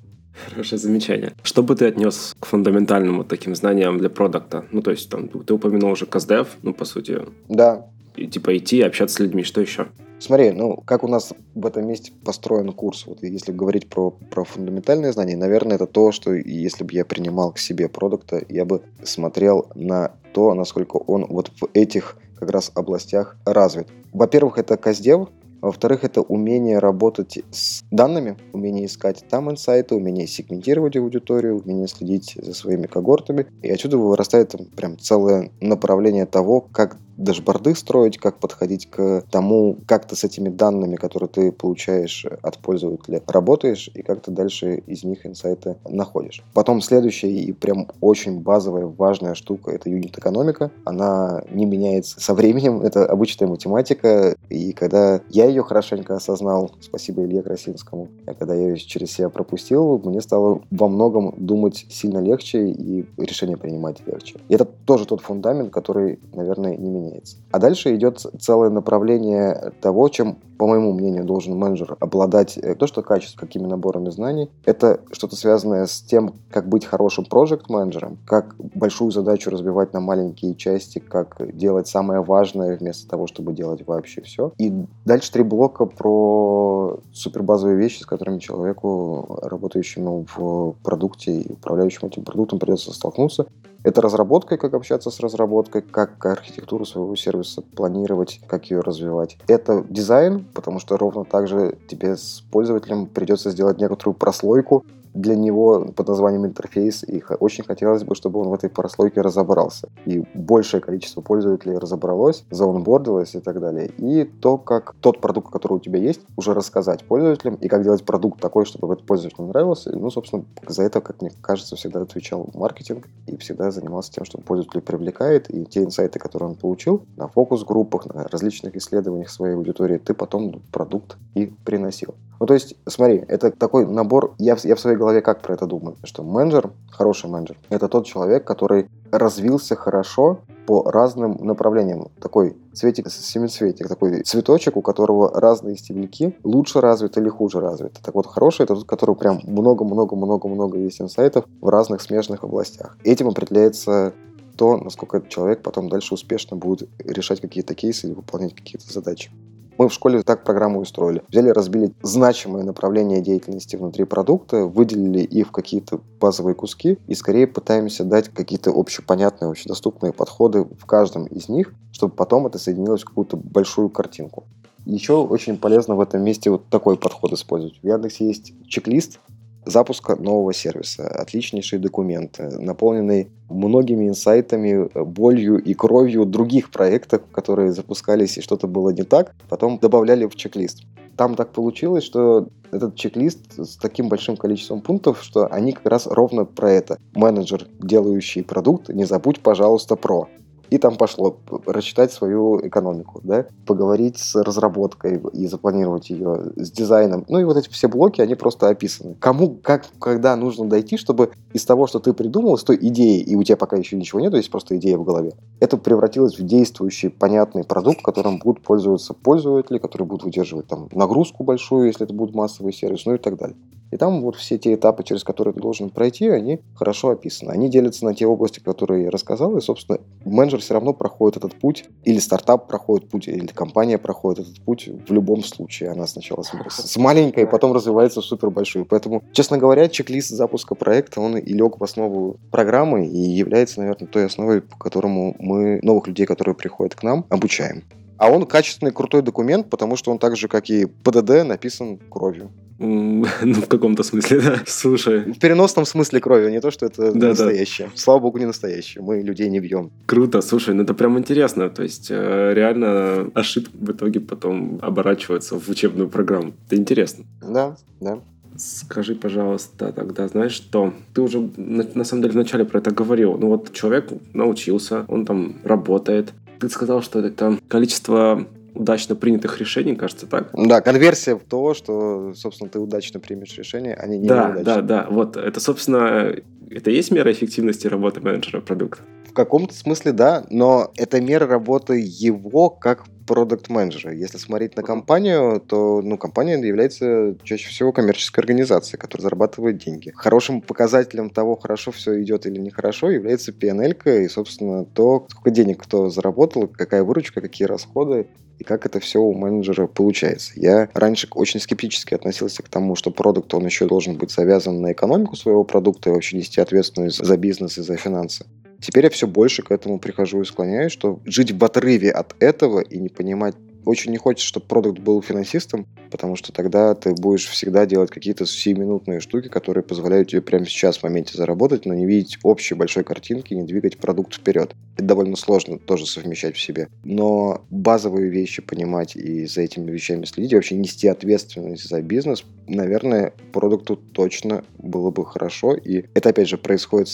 Хорошее замечание. Что бы ты отнес к фундаментальным вот таким знаниям для продукта? Ну, то есть, там, ты упомянул уже CastDev, ну, по сути. Да. И, типа идти, общаться с людьми, что еще? Смотри, ну, как у нас в этом месте построен курс, вот если говорить про, про фундаментальные знания, наверное, это то, что если бы я принимал к себе продукта, я бы смотрел на то, насколько он вот в этих как раз областях развит. Во-первых, это Каздев, во-вторых, это умение работать с данными, умение искать там инсайты, умение сегментировать аудиторию, умение следить за своими когортами. И отсюда вырастает там, прям целое направление того, как дашборды строить, как подходить к тому, как ты с этими данными, которые ты получаешь от пользователя, работаешь, и как ты дальше из них инсайты находишь. Потом следующая и прям очень базовая, важная штука — это юнит-экономика. Она не меняется со временем, *laughs* это обычная математика, и когда я ее хорошенько осознал, спасибо Илье Красинскому, а когда я ее через себя пропустил, мне стало во многом думать сильно легче и решения принимать легче. И это тоже тот фундамент, который, наверное, не меняется меняется. А дальше идет целое направление того, чем, по моему мнению, должен менеджер обладать э, то, что качество, какими наборами знаний. Это что-то связанное с тем, как быть хорошим проект-менеджером, как большую задачу разбивать на маленькие части, как делать самое важное вместо того, чтобы делать вообще все. И дальше три блока про супербазовые вещи, с которыми человеку, работающему в продукте и управляющему этим продуктом, придется столкнуться. Это разработка, как общаться с разработкой, как архитектуру своего сервиса планировать, как ее развивать. Это дизайн, потому что ровно так же тебе с пользователем придется сделать некоторую прослойку для него под названием интерфейс, и очень хотелось бы, чтобы он в этой прослойке разобрался. И большее количество пользователей разобралось, заонбордилось и так далее. И то, как тот продукт, который у тебя есть, уже рассказать пользователям, и как делать продукт такой, чтобы этот пользователь нравился. Ну, собственно, за это, как мне кажется, всегда отвечал маркетинг и всегда занимался тем, что пользователь привлекает, и те инсайты, которые он получил на фокус-группах, на различных исследованиях своей аудитории, ты потом продукт и приносил. Ну, то есть, смотри, это такой набор, я, я в своей голове как про это думаю, что менеджер, хороший менеджер, это тот человек, который развился хорошо по разным направлениям. Такой цветик семицветик, такой цветочек, у которого разные стебельки лучше развиты или хуже развиты. Так вот, хороший это тот, который прям много-много-много-много есть инсайтов в разных смежных областях. Этим определяется то, насколько этот человек потом дальше успешно будет решать какие-то кейсы или выполнять какие-то задачи. Мы в школе так программу устроили. Взяли, разбили значимые направления деятельности внутри продукта, выделили их в какие-то базовые куски и скорее пытаемся дать какие-то общепонятные, общедоступные подходы в каждом из них, чтобы потом это соединилось в какую-то большую картинку. Еще очень полезно в этом месте вот такой подход использовать. В Яндексе есть чек-лист, запуска нового сервиса. Отличнейший документ, наполненный многими инсайтами, болью и кровью других проектов, которые запускались и что-то было не так, потом добавляли в чек-лист. Там так получилось, что этот чек-лист с таким большим количеством пунктов, что они как раз ровно про это. Менеджер, делающий продукт, не забудь, пожалуйста, про. И там пошло рассчитать свою экономику, да, поговорить с разработкой и запланировать ее с дизайном. Ну и вот эти все блоки, они просто описаны. Кому, как, когда нужно дойти, чтобы из того, что ты придумал, с той идеей, и у тебя пока еще ничего нет, есть просто идея в голове, это превратилось в действующий, понятный продукт, которым будут пользоваться пользователи, которые будут выдерживать там нагрузку большую, если это будет массовый сервис, ну и так далее. И там вот все те этапы, через которые ты должен пройти, они хорошо описаны. Они делятся на те области, которые я рассказал, и, собственно, менеджер же все равно проходит этот путь, или стартап проходит путь, или компания проходит этот путь в любом случае. Она сначала с, *laughs* с маленькой, потом развивается в супер большую. Поэтому, честно говоря, чек-лист запуска проекта, он и лег в основу программы и является, наверное, той основой, по которому мы новых людей, которые приходят к нам, обучаем. А он качественный, крутой документ, потому что он так же, как и ПДД, написан кровью. *laughs* Ну, в каком-то смысле, да. Слушай. В переносном смысле крови, не то, что это да, настоящее. Да. Слава богу, не настоящее. Мы людей не бьем. Круто, слушай, ну это прям интересно. То есть, э, реально ошибки в итоге потом оборачиваются в учебную программу. Это интересно. Да, да. Скажи, пожалуйста, тогда, знаешь, что ты уже на, на самом деле вначале про это говорил. Ну вот человек научился, он там работает. Ты сказал, что это количество удачно принятых решений, кажется, так? Да, конверсия в то, что, собственно, ты удачно примешь решение, а не Да, да, да. Вот это, собственно, это есть мера эффективности работы менеджера продукта? В каком-то смысле да, но это мера работы его как продукт менеджера Если смотреть на компанию, то ну, компания является чаще всего коммерческой организацией, которая зарабатывает деньги. Хорошим показателем того, хорошо все идет или нехорошо, является PNL и, собственно, то, сколько денег кто заработал, какая выручка, какие расходы и как это все у менеджера получается. Я раньше очень скептически относился к тому, что продукт, он еще должен быть завязан на экономику своего продукта и вообще нести ответственность за бизнес и за финансы. Теперь я все больше к этому прихожу и склоняюсь, что жить в отрыве от этого и не понимать очень не хочется, чтобы продукт был финансистом, потому что тогда ты будешь всегда делать какие-то сиюминутные штуки, которые позволяют тебе прямо сейчас в моменте заработать, но не видеть общей большой картинки, не двигать продукт вперед. Это довольно сложно тоже совмещать в себе. Но базовые вещи понимать и за этими вещами следить, вообще нести ответственность за бизнес, наверное, продукту точно было бы хорошо. И это, опять же, происходит,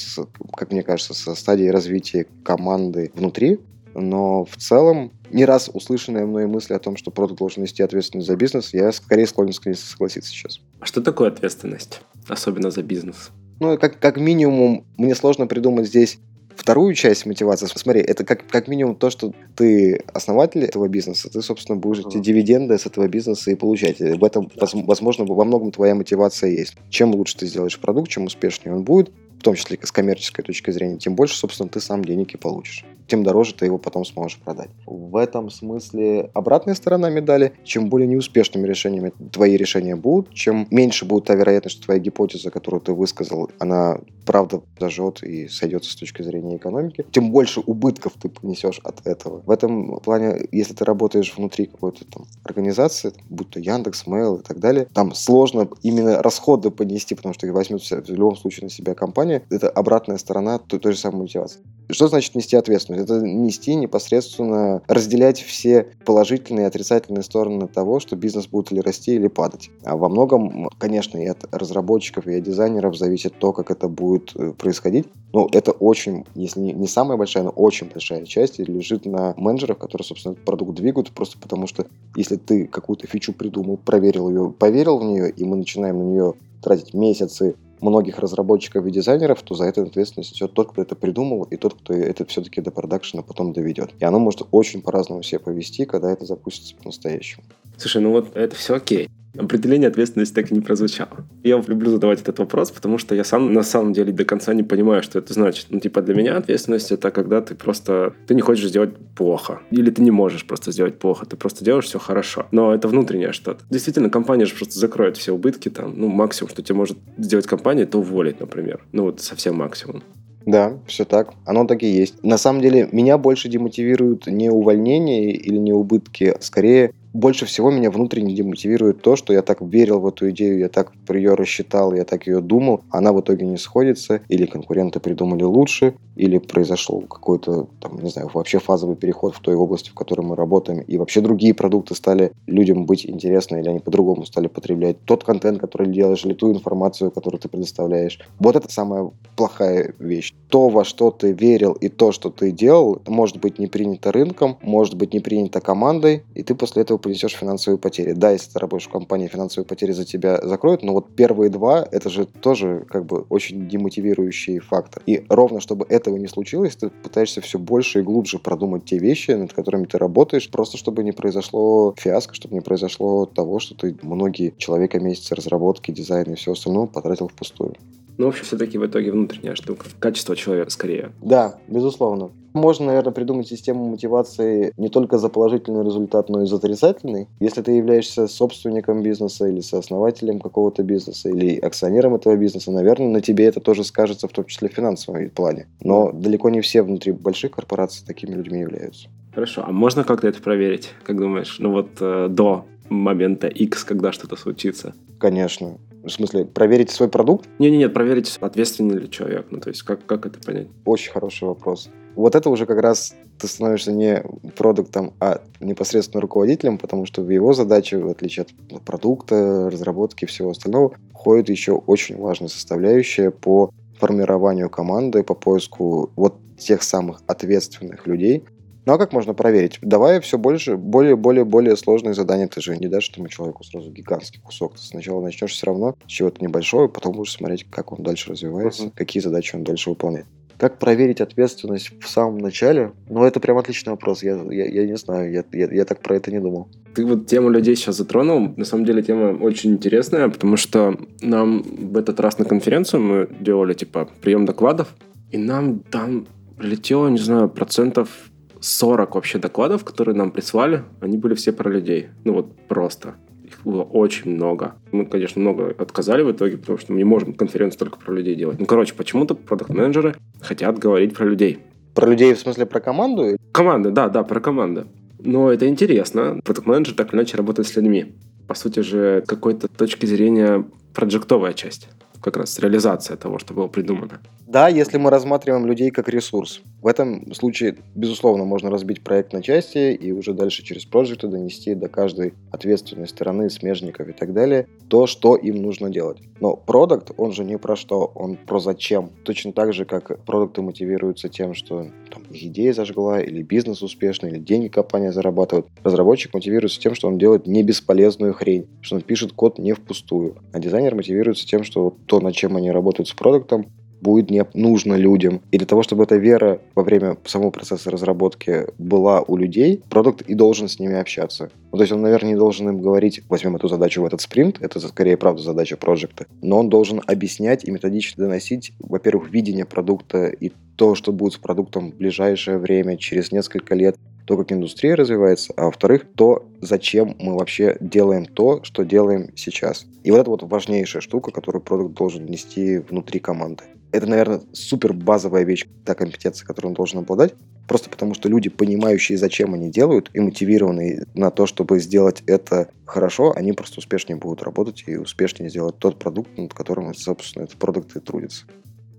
как мне кажется, со стадии развития команды внутри, но в целом не раз услышанные мной мысли о том, что продукт должен нести ответственность за бизнес, я скорее склонен согласиться сейчас. А что такое ответственность, особенно за бизнес? Ну, как, как минимум, мне сложно придумать здесь вторую часть мотивации. Смотри, это как, как минимум то, что ты основатель этого бизнеса, ты, собственно, будешь эти дивиденды с этого бизнеса и получать. И в этом, возможно, во многом твоя мотивация есть. Чем лучше ты сделаешь продукт, чем успешнее он будет, в том числе с коммерческой точки зрения, тем больше, собственно, ты сам денег и получишь. Тем дороже ты его потом сможешь продать. В этом смысле обратная сторона медали, чем более неуспешными решениями твои решения будут, чем меньше будет та вероятность, что твоя гипотеза, которую ты высказал, она правда дожжет и сойдется с точки зрения экономики, тем больше убытков ты понесешь от этого. В этом плане, если ты работаешь внутри какой-то там организации, будь то Яндекс, Mail и так далее, там сложно именно расходы понести, потому что их возьмет в любом случае на себя компания. Это обратная сторона той, той же самой мотивации. Что значит нести ответственность? Ответственность. Это нести непосредственно, разделять все положительные и отрицательные стороны того, что бизнес будет или расти, или падать. А во многом, конечно, и от разработчиков, и от дизайнеров зависит то, как это будет э, происходить. Но это очень, если не самая большая, но очень большая часть лежит на менеджерах, которые, собственно, этот продукт двигают, просто потому что если ты какую-то фичу придумал, проверил ее, поверил в нее, и мы начинаем на нее тратить месяцы, многих разработчиков и дизайнеров, то за это ответственность несет тот, кто это придумал, и тот, кто это все-таки до продакшена потом доведет. И оно может очень по-разному себя повести, когда это запустится по-настоящему. Слушай, ну вот это все окей. Определение ответственности так и не прозвучало. Я люблю задавать этот вопрос, потому что я сам на самом деле до конца не понимаю, что это значит. Ну, типа, для меня ответственность это когда ты просто... Ты не хочешь сделать плохо. Или ты не можешь просто сделать плохо. Ты просто делаешь все хорошо. Но это внутреннее что-то. Действительно, компания же просто закроет все убытки там. Ну, максимум, что тебе может сделать компания, это уволить, например. Ну, вот совсем максимум. Да, все так. Оно так и есть. На самом деле, меня больше демотивируют не увольнение или не убытки, а скорее больше всего меня внутренне демотивирует то, что я так верил в эту идею, я так про ее рассчитал, я так ее думал, она в итоге не сходится, или конкуренты придумали лучше, или произошел какой-то, там, не знаю, вообще фазовый переход в той области, в которой мы работаем, и вообще другие продукты стали людям быть интересны, или они по-другому стали потреблять тот контент, который делаешь, или ту информацию, которую ты предоставляешь. Вот это самая плохая вещь. То, во что ты верил, и то, что ты делал, может быть не принято рынком, может быть не принято командой, и ты после этого понесешь финансовые потери. Да, если ты работаешь в компании, финансовые потери за тебя закроют, но вот первые два, это же тоже как бы очень демотивирующий фактор. И ровно чтобы этого не случилось, ты пытаешься все больше и глубже продумать те вещи, над которыми ты работаешь, просто чтобы не произошло фиаско, чтобы не произошло того, что ты многие человека месяцы разработки, дизайна и все остальное потратил впустую. Ну, в общем, все-таки в итоге внутренняя штука. Качество человека скорее. Да, безусловно. Можно, наверное, придумать систему мотивации не только за положительный результат, но и за отрицательный. Если ты являешься собственником бизнеса или сооснователем какого-то бизнеса или акционером этого бизнеса, наверное, на тебе это тоже скажется, в том числе в финансовом плане. Но далеко не все внутри больших корпораций такими людьми являются. Хорошо, а можно как-то это проверить, как думаешь? Ну вот э, до момента X, когда что-то случится? Конечно. В смысле, проверить свой продукт? Не-не-нет, проверить, ответственный ли человек. Ну, то есть, как, как это понять? Очень хороший вопрос. Вот это уже как раз ты становишься не продуктом, а непосредственно руководителем, потому что в его задачу, в отличие от продукта, разработки и всего остального, входит еще очень важная составляющая по формированию команды, по поиску вот тех самых ответственных людей. Ну а как можно проверить? Давай все больше, более, более, более сложные задания. Ты же не дашь этому человеку сразу гигантский кусок. Ты сначала начнешь все равно с чего-то небольшого, потом будешь смотреть, как он дальше развивается, uh-huh. какие задачи он дальше выполняет. Как проверить ответственность в самом начале? Ну, это прям отличный вопрос. Я, я, я не знаю, я, я, я так про это не думал. Ты вот тему людей сейчас затронул. На самом деле тема очень интересная, потому что нам в этот раз на конференцию мы делали, типа, прием докладов, и нам там прилетело, не знаю, процентов 40 вообще докладов, которые нам прислали, они были все про людей. Ну вот просто было очень много. Мы, конечно, много отказали в итоге, потому что мы не можем конференцию только про людей делать. Ну, короче, почему-то продукт-менеджеры хотят говорить про людей. Про людей в смысле про команду? Команды, да, да, про команду. Но это интересно. Продукт-менеджер так или иначе работает с людьми. По сути же, какой-то точки зрения проджектовая часть как раз реализация того, что было придумано. Да, если мы рассматриваем людей как ресурс. В этом случае, безусловно, можно разбить проект на части и уже дальше через проекты донести до каждой ответственной стороны, смежников и так далее, то, что им нужно делать. Но продукт, он же не про что, он про зачем. Точно так же, как продукты мотивируются тем, что там, идея зажгла, или бизнес успешный, или деньги компания зарабатывает. Разработчик мотивируется тем, что он делает не бесполезную хрень, что он пишет код не впустую. А дизайнер мотивируется тем, что то, над чем они работают с продуктом, будет не нужно людям. И для того, чтобы эта вера во время самого процесса разработки была у людей, продукт и должен с ними общаться. Ну, то есть он, наверное, не должен им говорить, возьмем эту задачу в этот спринт, это скорее, правда, задача проекта, но он должен объяснять и методично доносить, во-первых, видение продукта и то, что будет с продуктом в ближайшее время, через несколько лет, то, как индустрия развивается, а во-вторых, то, зачем мы вообще делаем то, что делаем сейчас. И вот это вот важнейшая штука, которую продукт должен нести внутри команды. Это, наверное, супер базовая вещь, та компетенция, которую он должен обладать. Просто потому, что люди, понимающие, зачем они делают, и мотивированные на то, чтобы сделать это хорошо, они просто успешнее будут работать и успешнее сделать тот продукт, над которым, собственно, этот продукт и трудится.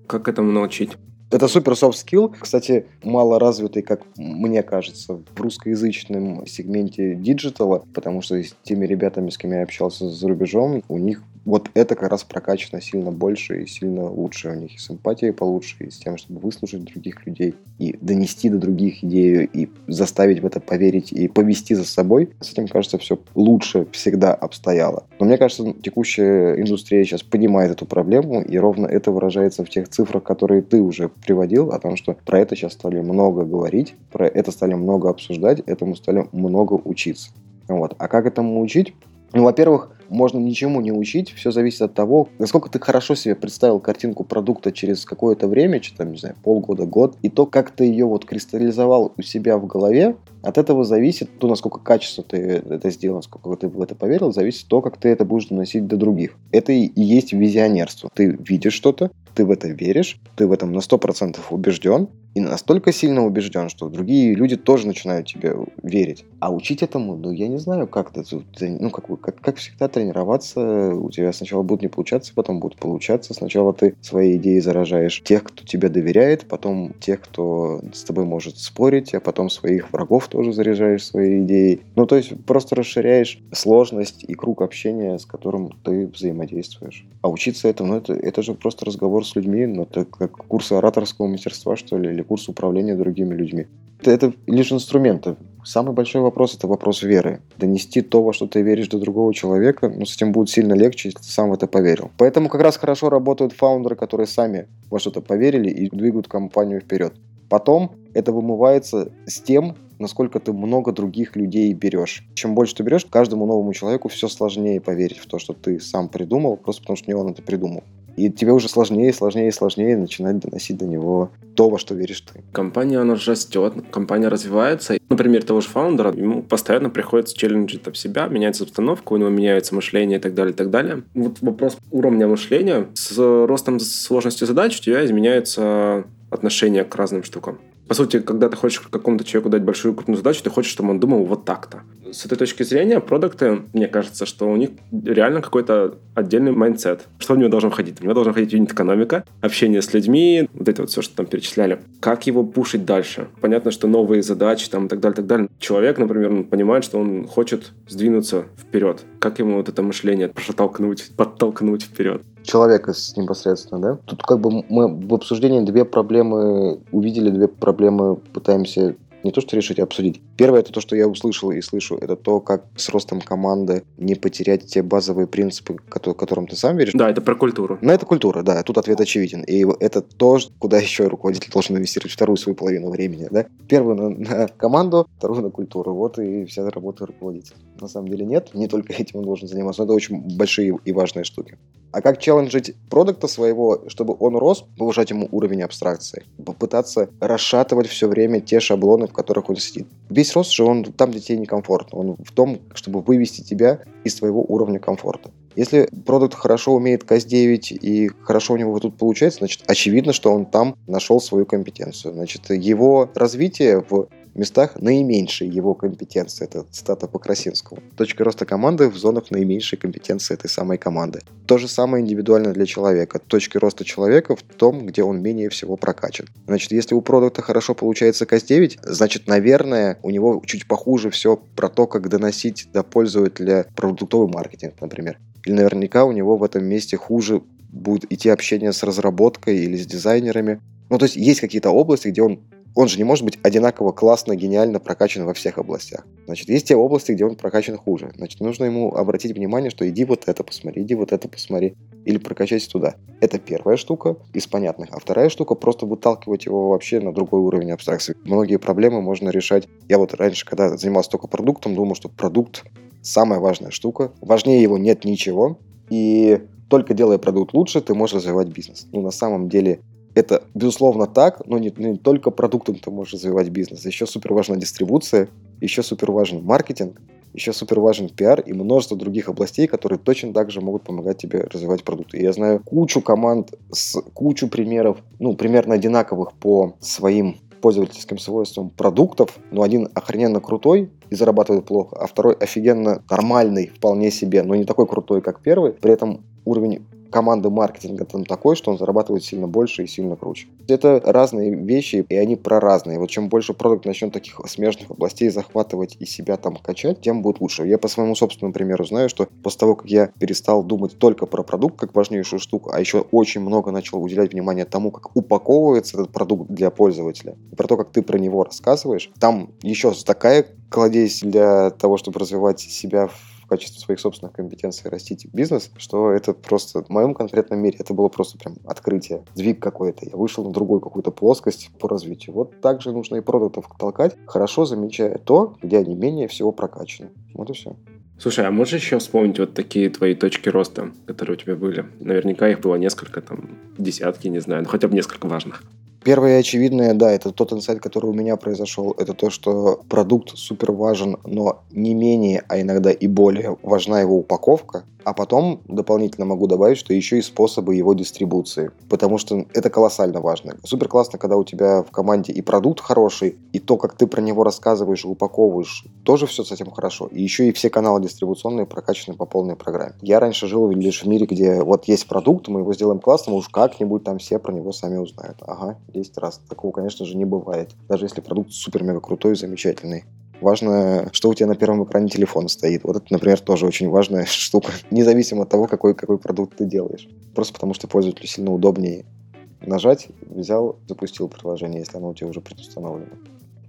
Как этому научить? Это супер soft skill. Кстати, мало развитый, как мне кажется, в русскоязычном сегменте диджитала, потому что с теми ребятами, с кем я общался за рубежом, у них вот это как раз прокачано сильно больше и сильно лучше. У них и с эмпатией получше, и с тем, чтобы выслушать других людей, и донести до других идею, и заставить в это поверить, и повести за собой. С этим, кажется, все лучше всегда обстояло. Но мне кажется, текущая индустрия сейчас понимает эту проблему, и ровно это выражается в тех цифрах, которые ты уже приводил, о том, что про это сейчас стали много говорить, про это стали много обсуждать, этому стали много учиться. Вот. А как этому учить? Ну, во-первых, можно ничему не учить, все зависит от того, насколько ты хорошо себе представил картинку продукта через какое-то время, что там, не знаю, полгода, год, и то, как ты ее вот кристаллизовал у себя в голове, от этого зависит то, насколько качественно ты это сделал, насколько ты в это поверил, зависит то, как ты это будешь доносить до других. Это и есть визионерство. Ты видишь что-то, ты в это веришь, ты в этом на 100% убежден, и настолько сильно убежден, что другие люди тоже начинают тебе верить. А учить этому, ну, я не знаю, как это, ну, как, как, как всегда тренироваться, у тебя сначала будет не получаться, потом будет получаться. Сначала ты своей идеей заражаешь тех, кто тебе доверяет, потом тех, кто с тобой может спорить, а потом своих врагов тоже заряжаешь своей идеей. Ну, то есть просто расширяешь сложность и круг общения, с которым ты взаимодействуешь. А учиться этому, ну, это, это же просто разговор с людьми, ну, это как курсы ораторского мастерства, что ли, или курс управления другими людьми. Это, это лишь инструменты. Самый большой вопрос – это вопрос веры. Донести то, во что ты веришь до другого человека, ну, с этим будет сильно легче, если ты сам в это поверил. Поэтому как раз хорошо работают фаундеры, которые сами во что-то поверили и двигают компанию вперед. Потом это вымывается с тем, насколько ты много других людей берешь. Чем больше ты берешь, каждому новому человеку все сложнее поверить в то, что ты сам придумал, просто потому что не он это придумал. И тебе уже сложнее, сложнее, сложнее начинать доносить до него то, во что веришь ты. Компания, она растет, компания развивается. Например, того же фаундера, ему постоянно приходится challenge'ить там себя, меняется обстановка, у него меняется мышление и так далее, и так далее. Вот вопрос уровня мышления. С ростом сложности задач у тебя изменяется отношение к разным штукам. По сути, когда ты хочешь какому-то человеку дать большую крупную задачу, ты хочешь, чтобы он думал вот так-то. С этой точки зрения, продукты, мне кажется, что у них реально какой-то отдельный mindset. Что в него должно входить? У него должна входить юнит-экономика, общение с людьми, вот это вот все, что там перечисляли. Как его пушить дальше? Понятно, что новые задачи там и так далее, так далее. Человек, например, он понимает, что он хочет сдвинуться вперед. Как ему вот это мышление протолкнуть, подтолкнуть вперед? Человека с непосредственно, да? Тут как бы мы в обсуждении две проблемы увидели, две проблемы пытаемся не то что решить, а обсудить. Первое, это то, что я услышал и слышу, это то, как с ростом команды не потерять те базовые принципы, которым ты сам веришь. Да, это про культуру. На это культура, да, тут ответ очевиден. И это то, куда еще руководитель должен инвестировать вторую свою половину времени, да. Первую на, на команду, вторую на культуру. Вот и вся работа руководителя. На самом деле нет, не только этим он должен заниматься, но это очень большие и важные штуки. А как челленджить продукта своего, чтобы он рос, повышать ему уровень абстракции, попытаться расшатывать все время те шаблоны, в которых он сидит. Весь рост же он там, где тебе некомфортно. Он в том, чтобы вывести тебя из твоего уровня комфорта. Если продукт хорошо умеет CAS-9 и хорошо у него тут получается, значит, очевидно, что он там нашел свою компетенцию. Значит, его развитие в местах наименьшей его компетенции. Это цитата по Красинскому. Точка роста команды в зонах наименьшей компетенции этой самой команды. То же самое индивидуально для человека. Точки роста человека в том, где он менее всего прокачан. Значит, если у продукта хорошо получается КАС-9, значит, наверное, у него чуть похуже все про то, как доносить до пользователя продуктовый маркетинг, например. Или наверняка у него в этом месте хуже будет идти общение с разработкой или с дизайнерами. Ну, то есть есть какие-то области, где он он же не может быть одинаково классно, гениально прокачан во всех областях. Значит, есть те области, где он прокачан хуже. Значит, нужно ему обратить внимание, что иди вот это посмотри, иди вот это посмотри. Или прокачайся туда. Это первая штука из понятных. А вторая штука просто выталкивать его вообще на другой уровень абстракции. Многие проблемы можно решать. Я вот раньше, когда занимался только продуктом, думал, что продукт самая важная штука. Важнее его нет ничего. И только делая продукт лучше, ты можешь развивать бизнес. Ну, на самом деле, это, безусловно, так, но не, не только продуктом ты можешь развивать бизнес. Еще супер важна дистрибуция, еще супер важен маркетинг, еще супер важен пиар и множество других областей, которые точно так же могут помогать тебе развивать продукты. Я знаю кучу команд с кучу примеров, ну, примерно одинаковых по своим пользовательским свойствам продуктов, но один охрененно крутой и зарабатывает плохо, а второй офигенно нормальный, вполне себе, но не такой крутой, как первый. При этом уровень команды маркетинга там такой, что он зарабатывает сильно больше и сильно круче. Это разные вещи, и они про разные. Вот чем больше продукт начнет таких смежных областей захватывать и себя там качать, тем будет лучше. Я по своему собственному примеру знаю, что после того, как я перестал думать только про продукт как важнейшую штуку, а еще очень много начал уделять внимание тому, как упаковывается этот продукт для пользователя, и про то, как ты про него рассказываешь, там еще такая кладезь для того, чтобы развивать себя в качестве своих собственных компетенций растить бизнес, что это просто в моем конкретном мире это было просто прям открытие, сдвиг какой-то. Я вышел на другую какую-то плоскость по развитию. Вот так же нужно и продуктов толкать, хорошо замечая то, где они менее всего прокачаны. Вот и все. Слушай, а можешь еще вспомнить вот такие твои точки роста, которые у тебя были? Наверняка их было несколько, там, десятки, не знаю, но хотя бы несколько важных. Первое очевидное, да, это тот инсайт, который у меня произошел, это то, что продукт супер важен, но не менее, а иногда и более важна его упаковка. А потом дополнительно могу добавить, что еще и способы его дистрибуции. Потому что это колоссально важно. Супер классно, когда у тебя в команде и продукт хороший, и то, как ты про него рассказываешь упаковываешь, тоже все с этим хорошо. И еще и все каналы дистрибуционные прокачаны по полной программе. Я раньше жил лишь в мире, где вот есть продукт, мы его сделаем классно, уж как-нибудь там все про него сами узнают. Ага, 10 раз. Такого, конечно же, не бывает. Даже если продукт супер-мега крутой и замечательный. Важно, что у тебя на первом экране телефона стоит. Вот это, например, тоже очень важная *laughs* штука. Независимо от того, какой, какой продукт ты делаешь. Просто потому, что пользователю сильно удобнее нажать, взял, запустил приложение, если оно у тебя уже предустановлено.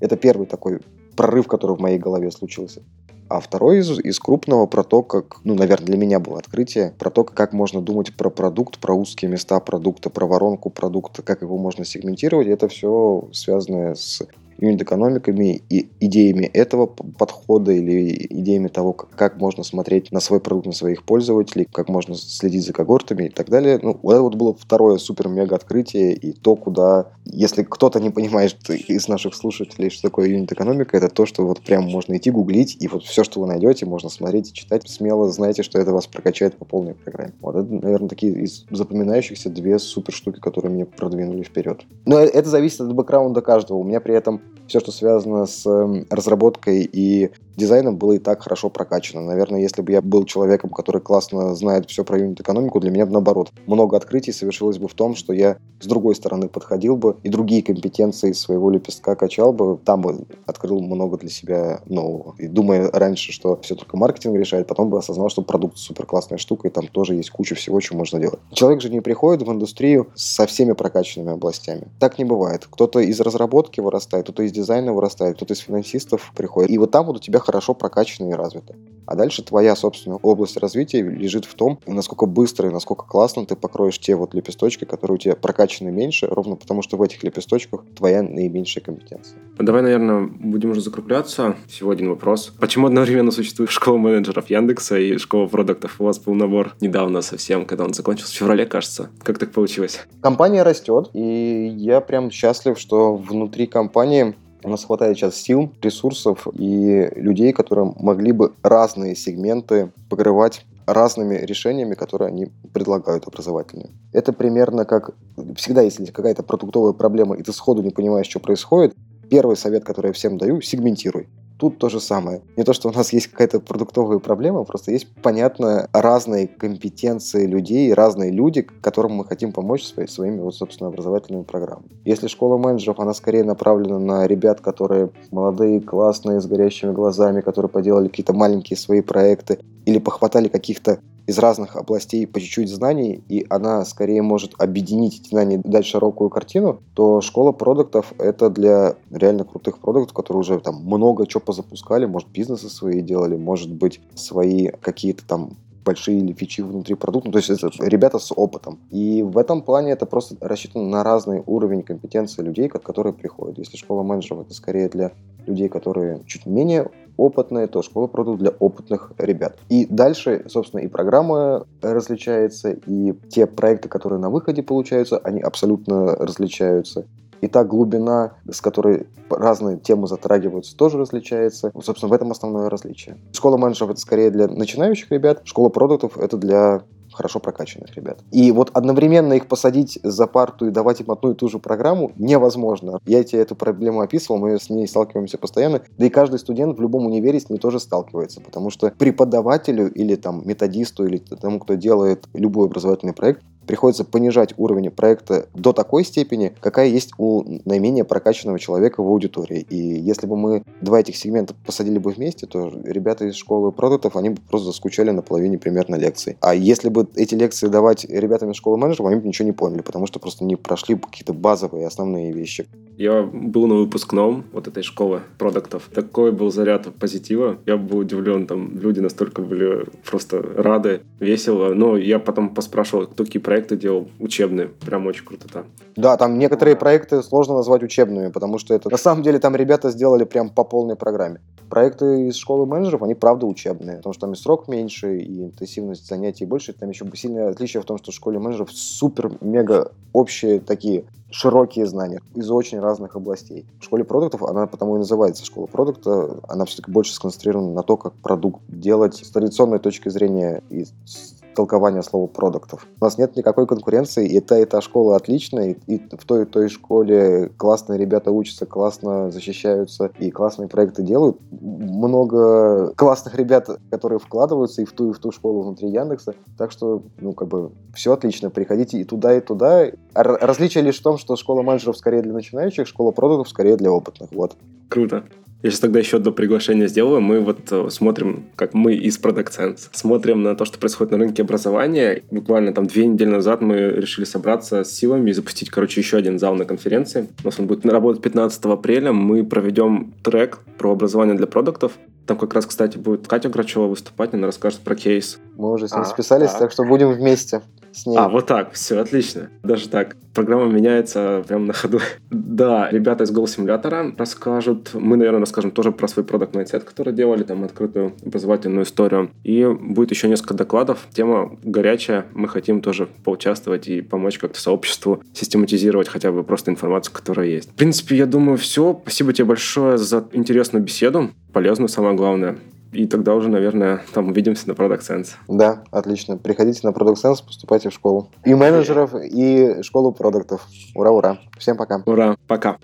Это первый такой прорыв, который в моей голове случился. А второй из, из крупного про то, как, ну, наверное, для меня было открытие, про то, как можно думать про продукт, про узкие места продукта, про воронку продукта, как его можно сегментировать. Это все связанное с юнит-экономиками и идеями этого подхода или идеями того, как, можно смотреть на свой продукт, на своих пользователей, как можно следить за когортами и так далее. Ну, это вот было второе супер-мега открытие и то, куда, если кто-то не понимает из наших слушателей, что такое юнит-экономика, это то, что вот прям можно идти гуглить, и вот все, что вы найдете, можно смотреть и читать. Смело знаете, что это вас прокачает по полной программе. Вот это, наверное, такие из запоминающихся две супер штуки, которые мне продвинули вперед. Но это зависит от бэкграунда каждого. У меня при этом все, что связано с эм, разработкой и дизайном, было и так хорошо прокачано. Наверное, если бы я был человеком, который классно знает все про юнит-экономику, для меня наоборот. Много открытий совершилось бы в том, что я с другой стороны подходил бы и другие компетенции своего лепестка качал бы, там бы открыл много для себя нового. И думая раньше, что все только маркетинг решает, потом бы осознал, что продукт супер классная штука, и там тоже есть куча всего, что можно делать. Человек же не приходит в индустрию со всеми прокачанными областями. Так не бывает. Кто-то из разработки вырастает, кто-то из дизайна вырастает, кто-то из финансистов приходит. И вот там вот у тебя хорошо прокачано и развито. А дальше твоя собственная область развития лежит в том, насколько быстро и насколько классно ты покроешь те вот лепесточки, которые у тебя прокачаны меньше, ровно потому что в этих лепесточках твоя наименьшая компетенция. Давай, наверное, будем уже закругляться. Всего один вопрос. Почему одновременно существует школа менеджеров Яндекса и школа продуктов? У вас был набор недавно совсем, когда он закончился, в феврале, кажется. Как так получилось? Компания растет, и я прям счастлив, что внутри компании у нас хватает сейчас сил, ресурсов и людей, которые могли бы разные сегменты покрывать разными решениями, которые они предлагают образовательные. Это примерно как всегда, если какая-то продуктовая проблема, и ты сходу не понимаешь, что происходит, первый совет, который я всем даю, сегментируй. Тут то же самое. Не то, что у нас есть какая-то продуктовая проблема, просто есть, понятно, разные компетенции людей, разные люди, которым мы хотим помочь свои, своими, вот, собственно, образовательными программами. Если школа менеджеров, она скорее направлена на ребят, которые молодые, классные, с горящими глазами, которые поделали какие-то маленькие свои проекты или похватали каких-то из разных областей по чуть-чуть знаний, и она скорее может объединить эти знания и дать широкую картину, то школа продуктов — это для реально крутых продуктов, которые уже там много чего позапускали, может, бизнесы свои делали, может быть, свои какие-то там большие фичи внутри продукта. Ну, то есть это ребята с опытом. И в этом плане это просто рассчитано на разный уровень компетенции людей, которые приходят. Если школа менеджеров это скорее для людей, которые чуть менее опытные, то школа продукт для опытных ребят. И дальше, собственно, и программа различается, и те проекты, которые на выходе получаются, они абсолютно различаются. И та глубина, с которой разные темы затрагиваются, тоже различается. Собственно, в этом основное различие. Школа менеджеров — это скорее для начинающих ребят, школа продуктов — это для хорошо прокачанных ребят. И вот одновременно их посадить за парту и давать им одну и ту же программу невозможно. Я тебе эту проблему описывал, мы с ней сталкиваемся постоянно. Да и каждый студент в любом универе с ней тоже сталкивается, потому что преподавателю или там методисту или тому, кто делает любой образовательный проект, приходится понижать уровень проекта до такой степени, какая есть у наименее прокачанного человека в аудитории. И если бы мы два этих сегмента посадили бы вместе, то ребята из школы продуктов, они бы просто заскучали на половине примерно лекций. А если бы эти лекции давать ребятам из школы менеджеров, они бы ничего не поняли, потому что просто не прошли какие-то базовые основные вещи. Я был на выпускном вот этой школы продуктов. Такой был заряд позитива. Я был удивлен, там люди настолько были просто рады, весело. Но я потом поспрашивал, кто какие проекты делал учебные. Прям очень круто там. Да, там некоторые проекты сложно назвать учебными, потому что это на самом деле там ребята сделали прям по полной программе. Проекты из школы менеджеров, они правда учебные, потому что там и срок меньше, и интенсивность занятий больше. Там еще сильное отличие в том, что в школе менеджеров супер-мега общие такие широкие знания из очень разных областей. В школе продуктов, она потому и называется школа продукта, она все-таки больше сконцентрирована на то, как продукт делать с традиционной точки зрения и с толкования слова продуктов. У нас нет никакой конкуренции, и та, и та школа отличная, и, в той и той школе классные ребята учатся, классно защищаются и классные проекты делают. Много классных ребят, которые вкладываются и в ту, и в ту школу внутри Яндекса. Так что, ну, как бы, все отлично. Приходите и туда, и туда. Различие лишь в том, что школа менеджеров скорее для начинающих, школа продуктов скорее для опытных. Вот. Круто. Я сейчас тогда еще до приглашения сделаю. Мы вот э, смотрим, как мы из Product Sense, смотрим на то, что происходит на рынке образования. Буквально там две недели назад мы решили собраться с силами и запустить, короче, еще один зал на конференции. У нас он будет работать 15 апреля. Мы проведем трек про образование для продуктов. Там как раз, кстати, будет Катя Грачева выступать, она расскажет про кейс. Мы уже с ней а, списались, так. так что будем вместе с ней. А, вот так, все, отлично. Даже так. Программа меняется прямо на ходу. *laughs* да, ребята из Go Simulator расскажут. Мы, наверное, расскажем тоже про свой продукт mindset, который делали, там, открытую образовательную историю. И будет еще несколько докладов. Тема горячая. Мы хотим тоже поучаствовать и помочь как-то сообществу систематизировать хотя бы просто информацию, которая есть. В принципе, я думаю, все. Спасибо тебе большое за интересную беседу. Полезную, самое главное и тогда уже, наверное, там увидимся на Product Sense. Да, отлично. Приходите на Product Sense, поступайте в школу. И менеджеров, и школу продуктов. Ура, ура. Всем пока. Ура, пока.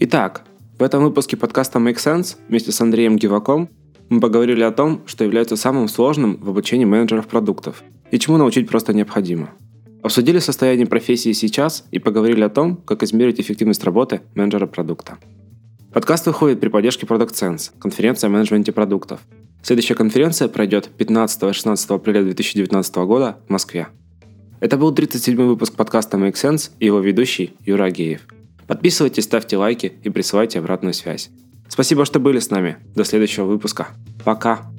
Итак, в этом выпуске подкаста Make Sense вместе с Андреем Гиваком мы поговорили о том, что является самым сложным в обучении менеджеров продуктов и чему научить просто необходимо – Обсудили состояние профессии сейчас и поговорили о том, как измерить эффективность работы менеджера продукта. Подкаст выходит при поддержке Product Sense, конференция о менеджменте продуктов. Следующая конференция пройдет 15-16 апреля 2019 года в Москве. Это был 37-й выпуск подкаста Make Sense и его ведущий Юра Агеев. Подписывайтесь, ставьте лайки и присылайте обратную связь. Спасибо, что были с нами. До следующего выпуска. Пока.